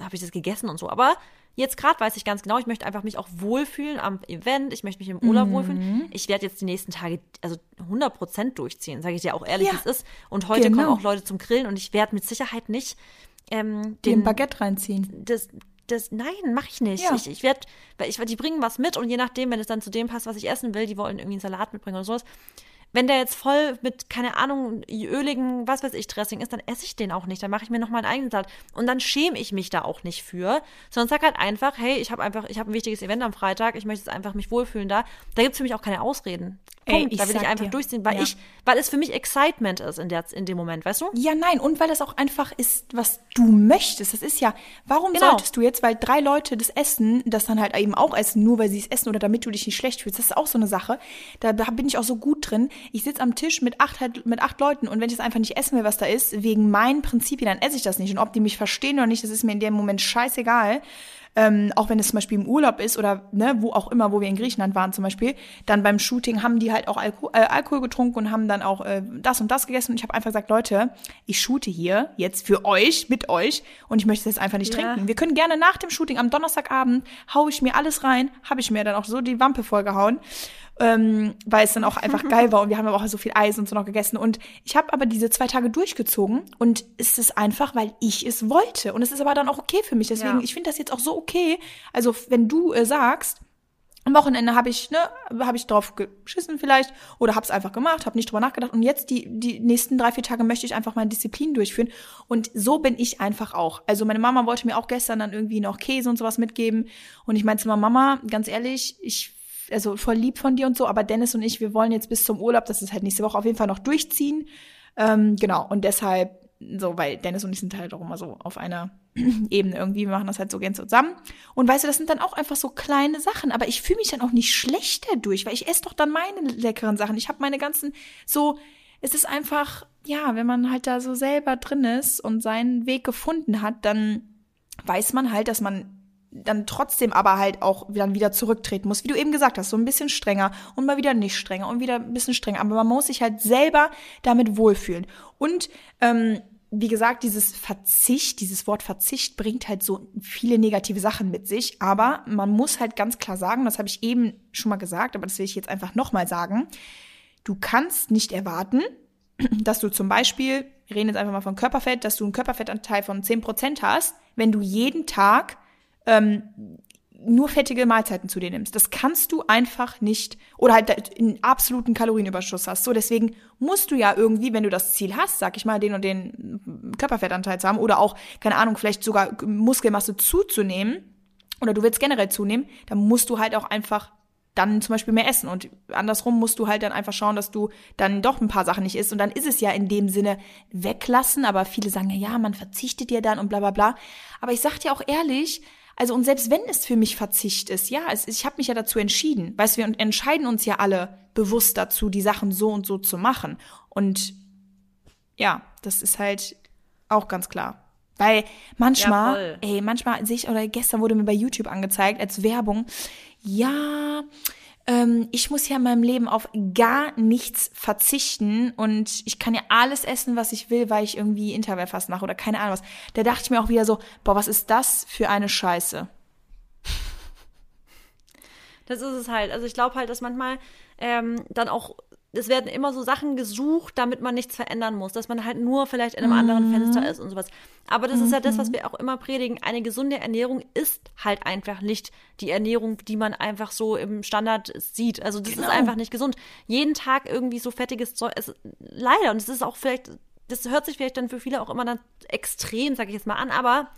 habe ich das gegessen und so. Aber jetzt gerade weiß ich ganz genau, ich möchte einfach mich auch wohlfühlen am Event, ich möchte mich im Urlaub Mhm. wohlfühlen. Ich werde jetzt die nächsten Tage, also 100 Prozent durchziehen, sage ich dir auch ehrlich, Ja, wie es ist. Und heute genau. kommen auch Leute zum Grillen und ich werde mit Sicherheit nicht ähm, Den den Baguette reinziehen. das, das, nein, mache ich nicht. Ja. Ich, ich werde, weil ich, die bringen was mit und je nachdem, wenn es dann zu dem passt, was ich essen will, die wollen irgendwie einen Salat mitbringen oder sowas. Wenn der jetzt voll mit, keine Ahnung, öligen, was weiß ich, Dressing ist, dann esse ich den auch nicht. Dann mache ich mir noch mal einen eigenen Salat. Und dann schäme ich mich da auch nicht für. Sondern sag halt einfach, hey, ich habe einfach, ich habe ein wichtiges Event am Freitag, ich möchte jetzt einfach mich wohlfühlen da. Da gibt's für mich auch keine Ausreden. Ey, Punkt. ich da will ich einfach dir. durchziehen, weil Ja. ich, weil es für mich Excitement ist in, der, in dem Moment, weißt du? Ja, nein, und weil das auch einfach ist, was du möchtest. Das ist ja, warum Genau. solltest du jetzt, weil drei Leute das essen, das dann halt eben auch essen, nur weil sie es essen oder damit du dich nicht schlecht fühlst. Das ist auch so eine Sache. Da bin ich auch so gut drin. Ich sitze am Tisch mit acht, halt- mit acht Leuten und wenn ich es einfach nicht essen will, was da ist, wegen meinen Prinzipien, dann esse ich das nicht. Und ob die mich verstehen oder nicht, das ist mir in dem Moment scheißegal. Ähm, auch wenn es zum Beispiel im Urlaub ist oder ne, wo auch immer, wo wir in Griechenland waren zum Beispiel, dann beim Shooting haben die halt auch Alko äh, Alkohol getrunken und haben dann auch äh, das und das gegessen. Und ich habe einfach gesagt, Leute, ich shoote hier jetzt für euch, mit euch und ich möchte das einfach nicht Ja. trinken. Wir können gerne nach dem Shooting am Donnerstagabend, hau ich mir alles rein, habe ich mir dann auch so die Wampe vollgehauen. Ähm, weil es dann auch einfach geil war und wir haben aber auch so viel Eis und so noch gegessen. Und ich habe aber diese zwei Tage durchgezogen und es ist einfach, weil ich es wollte. Und es ist aber dann auch okay für mich. Deswegen, Ja. ich finde das jetzt auch so okay. Also, wenn du äh, sagst, am Wochenende habe ich, ne, habe ich drauf geschissen vielleicht oder habe es einfach gemacht, habe nicht drüber nachgedacht und jetzt die die nächsten drei vier Tage möchte ich einfach meine Disziplin durchführen und so bin ich einfach auch. Also meine Mama wollte mir auch gestern dann irgendwie noch Käse und sowas mitgeben und ich meinte zu meiner Mama, ganz ehrlich, ich also voll lieb von dir und so, aber Dennis und ich, wir wollen jetzt bis zum Urlaub, das ist halt nächste Woche auf jeden Fall noch durchziehen. Ähm, genau und deshalb so, weil Dennis und ich sind halt auch immer so auf einer Ebene irgendwie, wir machen das halt so gern zusammen. Und weißt du, das sind dann auch einfach so kleine Sachen, aber ich fühle mich dann auch nicht schlecht dadurch, weil ich esse doch dann meine leckeren Sachen. Ich habe meine ganzen so, es ist einfach, ja, wenn man halt da so selber drin ist und seinen Weg gefunden hat, dann weiß man halt, dass man dann trotzdem aber halt auch dann wieder zurücktreten muss, wie du eben gesagt hast, so ein bisschen strenger und mal wieder nicht strenger und wieder ein bisschen strenger. Aber man muss sich halt selber damit wohlfühlen. Und ähm, wie gesagt, dieses Verzicht, dieses Wort Verzicht bringt halt so viele negative Sachen mit sich. Aber man muss halt ganz klar sagen, das habe ich eben schon mal gesagt, aber das will ich jetzt einfach nochmal sagen, du kannst nicht erwarten, dass du zum Beispiel, wir reden jetzt einfach mal von Körperfett, dass du einen Körperfettanteil von 10% hast, wenn du jeden Tag ähm, nur fettige Mahlzeiten zu dir nimmst. Das kannst du einfach nicht oder halt einen absoluten Kalorienüberschuss hast. So, deswegen musst du ja irgendwie, wenn du das Ziel hast, sag ich mal, den und den Körperfettanteil zu haben oder auch, keine Ahnung, vielleicht sogar Muskelmasse zuzunehmen oder du willst generell zunehmen, dann musst du halt auch einfach dann zum Beispiel mehr essen. Und andersrum musst du halt dann einfach schauen, dass du dann doch ein paar Sachen nicht isst. Und dann ist es ja in dem Sinne weglassen. Aber viele sagen ja, ja, man verzichtet ja dann und bla bla bla. Aber ich sag dir auch ehrlich, also und selbst wenn es für mich Verzicht ist, ja, es, ich habe mich ja dazu entschieden. Weißt du, wir entscheiden uns ja alle bewusst dazu, die Sachen so und so zu machen. Und ja, das ist halt auch ganz klar. Weil manchmal, voll. ey, manchmal sehe ich, oder gestern wurde mir bei YouTube angezeigt als Werbung, ja, ähm, ich muss ja in meinem Leben auf gar nichts verzichten und ich kann ja alles essen, was ich will, weil ich irgendwie Intervallfast mache oder keine Ahnung was. Da dachte ich mir auch wieder so, boah, was ist das für eine Scheiße? Das ist es halt. Also ich glaube halt, dass manchmal ähm, dann auch, es werden immer so Sachen gesucht, damit man nichts verändern muss, dass man halt nur vielleicht in einem anderen Fenster ist und sowas. Aber das ist ja das, was wir auch immer predigen. Eine gesunde Ernährung ist halt einfach nicht die Ernährung, die man einfach so im Standard sieht. Also das Genau. ist einfach nicht gesund. Jeden Tag irgendwie so fettiges Zeug, es, leider, und es ist auch vielleicht, das hört sich vielleicht dann für viele auch immer dann extrem, sag ich jetzt mal an, aber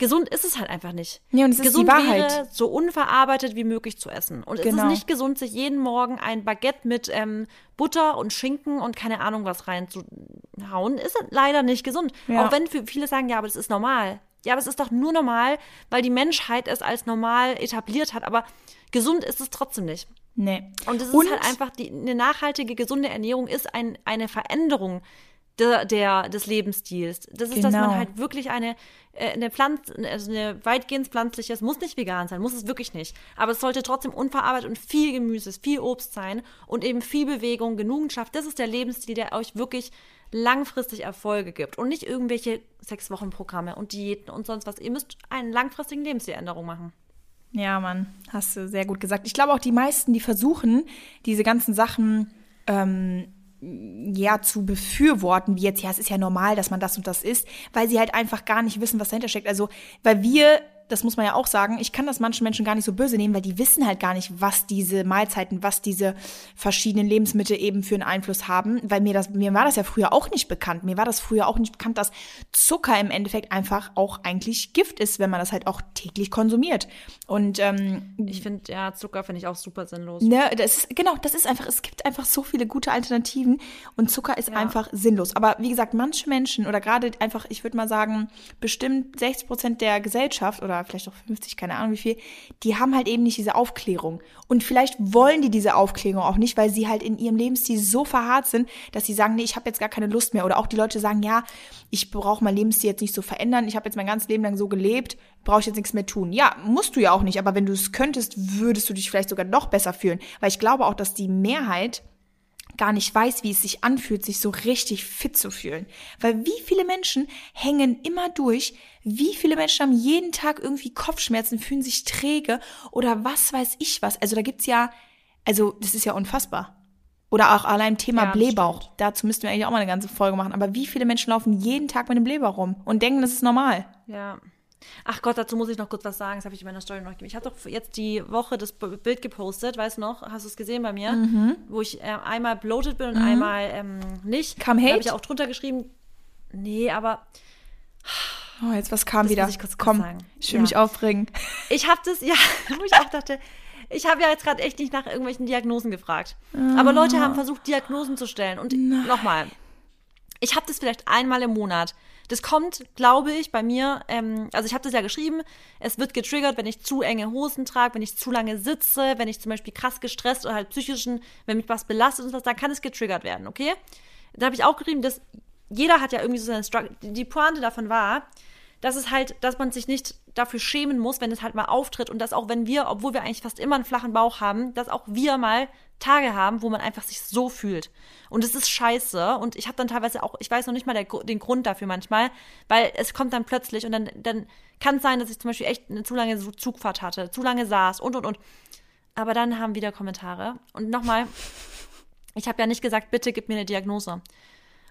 gesund ist es halt einfach nicht. Nee, und es ist gesund die Wahrheit. wäre, so unverarbeitet wie möglich zu essen. Und es Genau. ist nicht gesund, sich jeden Morgen ein Baguette mit ähm, Butter und Schinken und keine Ahnung was reinzuhauen. Ist leider nicht gesund. Ja. Auch wenn viele sagen, ja, aber das ist normal. Ja, aber es ist doch nur normal, weil die Menschheit es als normal etabliert hat. Aber gesund ist es trotzdem nicht. Nee. Und es ist Und- halt einfach, die, eine nachhaltige, gesunde Ernährung ist ein, eine Veränderung der, der, des Lebensstils. Das ist, dass man Genau. halt wirklich eine, äh, eine Pflanz, also eine weitgehend pflanzliche, es muss nicht vegan sein, muss es wirklich nicht. Aber es sollte trotzdem unverarbeitet und viel Gemüse, viel Obst sein und eben viel Bewegung, Genugenschaft. Das ist der Lebensstil, der euch wirklich langfristig Erfolge gibt und nicht irgendwelche sechs Wochen Programme und Diäten und sonst was. Ihr müsst einen langfristigen Lebensstiländerung machen. Ja, Mann, hast du sehr gut gesagt. Ich glaube auch die meisten, die versuchen, diese ganzen Sachen ähm, ja zu befürworten, wie jetzt, ja, es ist ja normal, dass man das und das isst, weil sie halt einfach gar nicht wissen, was dahinter steckt. Also, weil wir, das muss man ja auch sagen, ich kann das manchen Menschen gar nicht so böse nehmen, weil die wissen halt gar nicht, was diese Mahlzeiten, was diese verschiedenen Lebensmittel eben für einen Einfluss haben, weil mir das, mir war das ja früher auch nicht bekannt. Mir war das früher auch nicht bekannt, dass Zucker im Endeffekt einfach auch eigentlich Gift ist, wenn man das halt auch täglich konsumiert. Und ähm, Ich finde, ja, Zucker finde ich auch super sinnlos. Ne, das ist, genau, das ist einfach, es gibt einfach so viele gute Alternativen und Zucker ist einfach sinnlos. Aber wie gesagt, manche Menschen oder gerade einfach, ich würde mal sagen, bestimmt 60 Prozent der Gesellschaft oder vielleicht auch 50, keine Ahnung wie viel, die haben halt eben nicht diese Aufklärung. Und vielleicht wollen die diese Aufklärung auch nicht, weil sie halt in ihrem Lebensstil so verharrt sind, dass sie sagen, nee, ich habe jetzt gar keine Lust mehr. Oder auch die Leute sagen, ja, ich brauche mein Lebensstil jetzt nicht so verändern. Ich habe jetzt mein ganzes Leben lang so gelebt, brauche ich jetzt nichts mehr tun. Ja, musst du ja auch nicht. Aber wenn du es könntest, würdest du dich vielleicht sogar noch besser fühlen. Weil ich glaube auch, dass die Mehrheit gar nicht weiß, wie es sich anfühlt, sich so richtig fit zu fühlen. Weil wie viele Menschen hängen immer durch, wie viele Menschen haben jeden Tag irgendwie Kopfschmerzen, fühlen sich träge oder was weiß ich was. Also da gibt's ja, also das ist ja unfassbar. Oder auch allein Thema Ja, Blähbauch. stimmt. Dazu müssten wir eigentlich auch mal eine ganze Folge machen. Aber wie viele Menschen laufen jeden Tag mit dem Blähbauch rum und denken, das ist normal? Ja. Ach Gott, dazu muss ich noch kurz was sagen. Das habe ich in meiner Story noch gegeben. Ich habe doch jetzt die Woche das Bild gepostet, weißt du noch? Hast du es gesehen bei mir? Mhm. Wo ich äh, einmal bloated bin und einmal ähm, nicht. Kam Da Hate? habe ich auch drunter geschrieben. Nee, aber Oh, jetzt was kam Das wieder. muss ich kurz Komm, sagen. ich will Ja. mich aufregen. ich habe das, ja, wo ich auch dachte, ich habe ja jetzt gerade echt nicht nach irgendwelchen Diagnosen gefragt. Aber Leute haben versucht, Diagnosen zu stellen. Und nochmal, ich habe das vielleicht einmal im Monat. Das kommt, glaube ich, bei mir, ähm, also ich habe das ja geschrieben, es wird getriggert, wenn ich zu enge Hosen trage, wenn ich zu lange sitze, wenn ich zum Beispiel krass gestresst oder halt psychischen, wenn mich was belastet und was, dann kann es getriggert werden, okay? Da habe ich auch geschrieben, dass jeder hat ja irgendwie so seine Struggle. Die Pointe davon war, dass es halt, dass man sich nicht dafür schämen muss, wenn es halt mal auftritt und dass auch wenn wir, obwohl wir eigentlich fast immer einen flachen Bauch haben, dass auch wir mal Tage haben, wo man einfach sich so fühlt. Und es ist scheiße und ich habe dann teilweise auch, ich weiß noch nicht mal der, den Grund dafür manchmal, weil es kommt dann plötzlich und dann, dann kann es sein, dass ich zum Beispiel echt eine zu lange Zugfahrt hatte, zu lange saß und und und. Aber dann haben wieder Kommentare. Und nochmal, ich habe ja nicht gesagt, bitte gib mir eine Diagnose.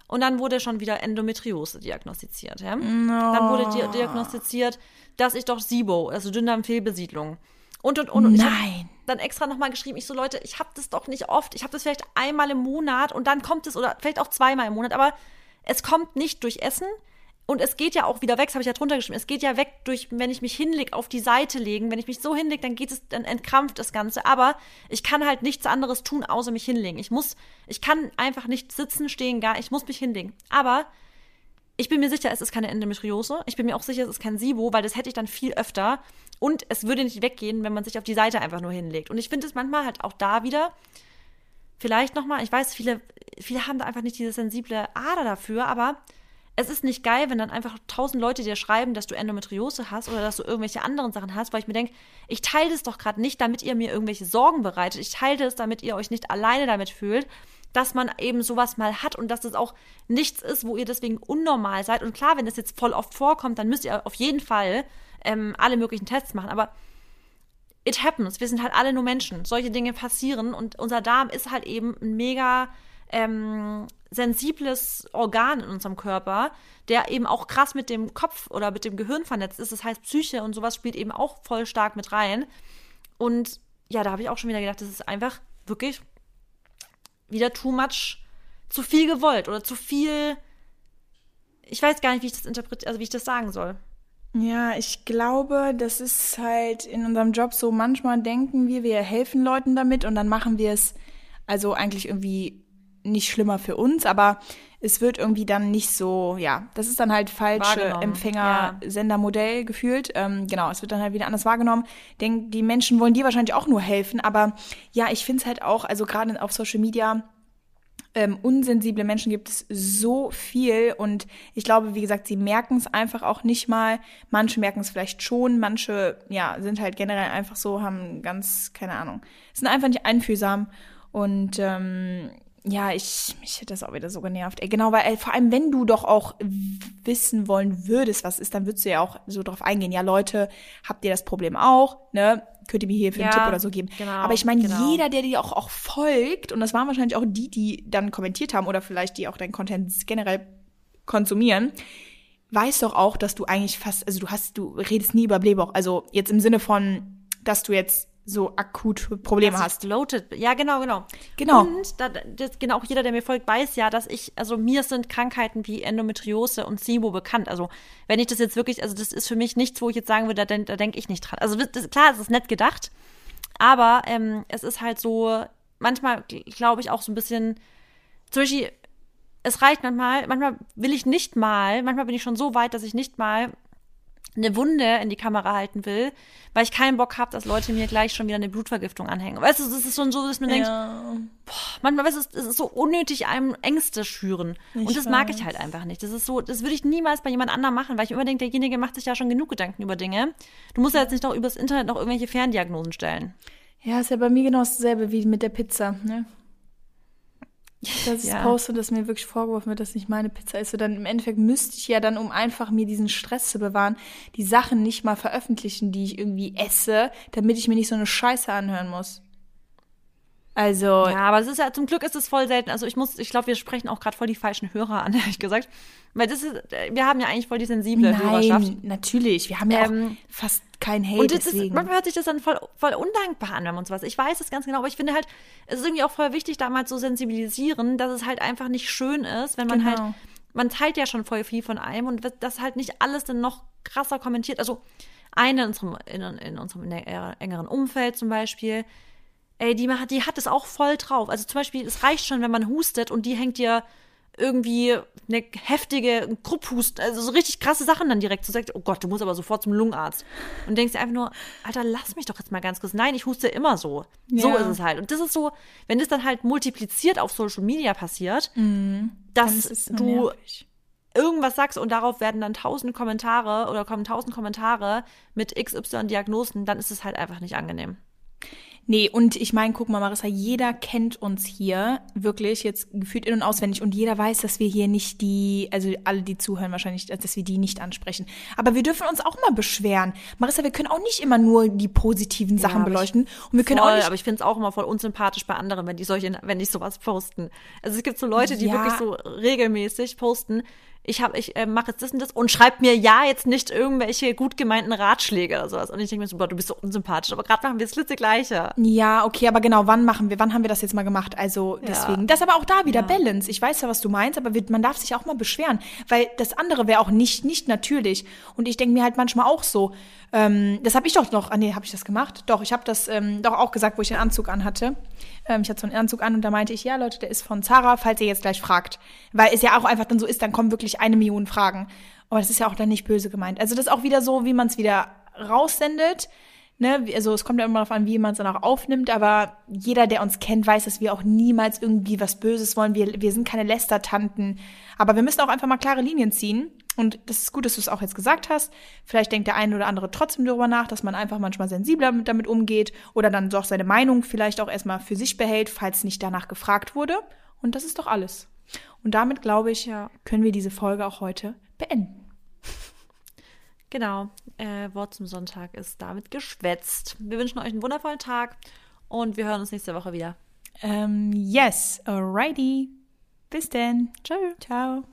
Und dann wurde schon wieder Endometriose diagnostiziert. Ja? Dann wurde di diagnostiziert, dass ich doch SIBO, also Dünndarmfehlbesiedlung. Und, und, und. und Nein. Dann extra nochmal geschrieben, ich so, Leute, ich habe das doch nicht oft. Ich habe das vielleicht einmal im Monat und dann kommt es, oder vielleicht auch zweimal im Monat, aber es kommt nicht durch Essen. Und es geht ja auch wieder weg, das habe ich ja drunter geschrieben. Es geht ja weg durch, wenn ich mich hinlege, auf die Seite legen. Wenn ich mich so hinlege, dann geht es, dann entkrampft das Ganze. Aber ich kann halt nichts anderes tun, außer mich hinlegen. Ich muss, ich kann einfach nicht sitzen, stehen, gar, ich muss mich hinlegen. Aber ich bin mir sicher, es ist keine Endometriose. Ich bin mir auch sicher, es ist kein SIBO, weil das hätte ich dann viel öfter. Und es würde nicht weggehen, wenn man sich auf die Seite einfach nur hinlegt. Und ich finde es manchmal halt auch da wieder, vielleicht nochmal, ich weiß, viele, viele haben da einfach nicht diese sensible Ader dafür, aber es ist nicht geil, wenn dann einfach tausend Leute dir schreiben, dass du Endometriose hast oder dass du irgendwelche anderen Sachen hast, weil ich mir denke, ich teile das doch gerade nicht, damit ihr mir irgendwelche Sorgen bereitet. Ich teile das, damit ihr euch nicht alleine damit fühlt, dass man eben sowas mal hat und dass es auch nichts ist, wo ihr deswegen unnormal seid. Und klar, wenn das jetzt voll oft vorkommt, dann müsst ihr auf jeden Fall ähm, alle möglichen Tests machen. Aber it happens. Wir sind halt alle nur Menschen. Solche Dinge passieren und unser Darm ist halt eben ein mega ähm, sensibles Organ in unserem Körper, der eben auch krass mit dem Kopf oder mit dem Gehirn vernetzt ist. Das heißt, Psyche und sowas spielt eben auch voll stark mit rein. Und ja, da habe ich auch schon wieder gedacht, das ist einfach wirklich wieder too much, zu viel gewollt oder zu viel. Ich weiß gar nicht, wie ich das interpretiere, also wie ich das sagen soll. Ja, ich glaube, das ist halt in unserem Job so, manchmal denken wir, wir helfen Leuten damit und dann machen wir es also eigentlich irgendwie nicht schlimmer für uns, aber es wird irgendwie dann nicht so, ja, das ist dann halt falsche Empfänger-Sender-Modell gefühlt. Ähm, genau, es wird dann halt wieder anders wahrgenommen. Denk, die Menschen wollen dir wahrscheinlich auch nur helfen, aber ja, ich finde es halt auch, also gerade auf Social Media, ähm, unsensible Menschen gibt es so viel und ich glaube, wie gesagt, sie merken es einfach auch nicht mal. Manche merken es vielleicht schon, manche, ja, sind halt generell einfach so, haben ganz, keine Ahnung, sind einfach nicht einfühlsam und ähm, ja, ich, mich hätte das auch wieder so genervt. Ey, genau, weil ey, vor allem, wenn du doch auch wissen wollen würdest, was ist, dann würdest du ja auch so drauf eingehen. Ja, Leute, habt ihr das Problem auch? Ne? Könnt ihr mir hier für einen Ja, Tipp oder so geben? genau, Aber ich meine, genau. jeder, der dir auch, auch folgt, und das waren wahrscheinlich auch die, die dann kommentiert haben oder vielleicht die auch deinen Content generell konsumieren, weiß doch auch, dass du eigentlich fast, also du hast, du redest nie über Blähbauch. Also jetzt im Sinne von, dass du jetzt so akut Probleme dass hast. bloated. Ja, genau, genau. Genau. Und da, das, genau, auch jeder, der mir folgt, weiß ja, dass ich, also mir sind Krankheiten wie Endometriose und SIBO bekannt. Also wenn ich das jetzt wirklich, also das ist für mich nichts, wo ich jetzt sagen würde, da, da denke ich nicht dran. Also das, klar, es ist nett gedacht, aber ähm, es ist halt so, manchmal glaube ich auch so ein bisschen, zum Beispiel, es reicht manchmal, manchmal will ich nicht mal, manchmal bin ich schon so weit, dass ich nicht mal eine Wunde in die Kamera halten will, weil ich keinen Bock habe, dass Leute mir gleich schon wieder eine Blutvergiftung anhängen. Weißt du, das ist schon so, dass man denkt, Ja. manchmal weißt du, es ist so unnötig einem Ängste schüren. Ich und das mag ich weiß. halt einfach nicht. Das ist so, das würde ich niemals bei jemand anderem machen, weil ich immer denke, derjenige macht sich ja schon genug Gedanken über Dinge. Du musst ja jetzt nicht noch übers Internet noch irgendwelche Ferndiagnosen stellen. Ja, ist ja bei mir genau dasselbe wie mit der Pizza, ne? Das Ja. ja. poste, dass mir wirklich vorgeworfen wird, dass nicht meine Pizza ist. So dann im Endeffekt müsste ich ja dann, um einfach mir diesen Stress zu bewahren, die Sachen nicht mal veröffentlichen, die ich irgendwie esse, damit ich mir nicht so eine Scheiße anhören muss. Also, Ja, aber es ist ja, zum Glück ist es voll selten. Also ich muss, ich glaube, wir sprechen auch gerade voll die falschen Hörer an, ehrlich gesagt. Weil das ist, wir haben ja eigentlich voll die sensible Hörerschaft. nein, natürlich. Wir haben ja Ähm, auch fast kein Hate, Und das ist, deswegen. manchmal hört sich das dann voll, voll undankbar an, wenn man sowas. Ich weiß es ganz genau, aber ich finde halt, es ist irgendwie auch voll wichtig, damals so sensibilisieren, dass es halt einfach nicht schön ist, wenn man Genau. halt, man teilt ja schon voll viel von einem und wird- das halt nicht alles dann noch krasser kommentiert. Also eine in unserem, in, in unserem nä- engeren Umfeld zum Beispiel, ey, die, die hat es auch voll drauf. Also zum Beispiel, es reicht schon, wenn man hustet und die hängt dir irgendwie eine heftige Grupphust, also so richtig krasse Sachen dann direkt zu sagt, oh Gott, du musst aber sofort zum Lungenarzt. Und denkst dir einfach nur, Alter, lass mich doch jetzt mal ganz kurz. Nein, ich huste immer so. So Ja. ist es halt. Und das ist so, wenn das dann halt multipliziert auf Social Media passiert, Dann dass so du nervig. irgendwas sagst und darauf werden dann tausend Kommentare oder kommen tausend Kommentare mit XY Diagnosen, dann ist es halt einfach nicht angenehm. Nee, und ich meine, guck mal, Marissa, jeder kennt uns hier wirklich jetzt gefühlt in- und auswendig und jeder weiß, dass wir hier nicht die, also alle, die zuhören wahrscheinlich, dass wir die nicht ansprechen. Aber wir dürfen uns auch mal beschweren. Marissa, wir können auch nicht immer nur die positiven Sachen ich- beleuchten. Und wir können voll, auch nicht aber ich finde es auch immer voll unsympathisch bei anderen, wenn die solche, wenn die sowas posten. Also es gibt so Leute, die Ja. wirklich so regelmäßig posten. Ich habe, ich äh, mache jetzt das und das und schreibt mir ja jetzt nicht irgendwelche gut gemeinten Ratschläge oder sowas. Und ich denke mir so, boah, du bist so unsympathisch. Aber gerade machen wir das Gleiche. Ja, okay, aber genau, wann machen wir, wann haben wir das jetzt mal gemacht? Also deswegen. Das aber auch da wieder Balance. Ich weiß ja, was du meinst, aber man darf sich auch mal beschweren, weil das andere wäre auch nicht nicht natürlich. Und ich denke mir halt manchmal auch so, ähm, das habe ich doch noch, ah nee, habe ich das gemacht? Doch, ich habe das ähm, doch auch gesagt, wo ich den Anzug anhatte. Ähm, ich hatte so einen Anzug an und da meinte ich, ja Leute, der ist von Zara, falls ihr jetzt gleich fragt. Weil es ja auch einfach dann so ist, dann kommen wirklich eine Million Fragen. Aber das ist ja auch dann nicht böse gemeint. Also das ist auch wieder so, wie man es wieder raussendet. Ne, also es kommt ja immer darauf an, wie man es dann auch aufnimmt, aber jeder, der uns kennt, weiß, dass wir auch niemals irgendwie was Böses wollen. Wir, wir sind keine Lästertanten. Aber wir müssen auch einfach mal klare Linien ziehen. Und das ist gut, dass du es auch jetzt gesagt hast. Vielleicht denkt der eine oder andere trotzdem darüber nach, dass man einfach manchmal sensibler mit, damit umgeht oder dann doch seine Meinung vielleicht auch erstmal für sich behält, falls nicht danach gefragt wurde. Und das ist doch alles. Und damit, glaube ich, können wir diese Folge auch heute beenden. Genau. Äh, Wort zum Sonntag ist damit geschwätzt. Wir wünschen euch einen wundervollen Tag und wir hören uns nächste Woche wieder. Ähm, yes, alrighty. Bis denn. Ciao. Ciao.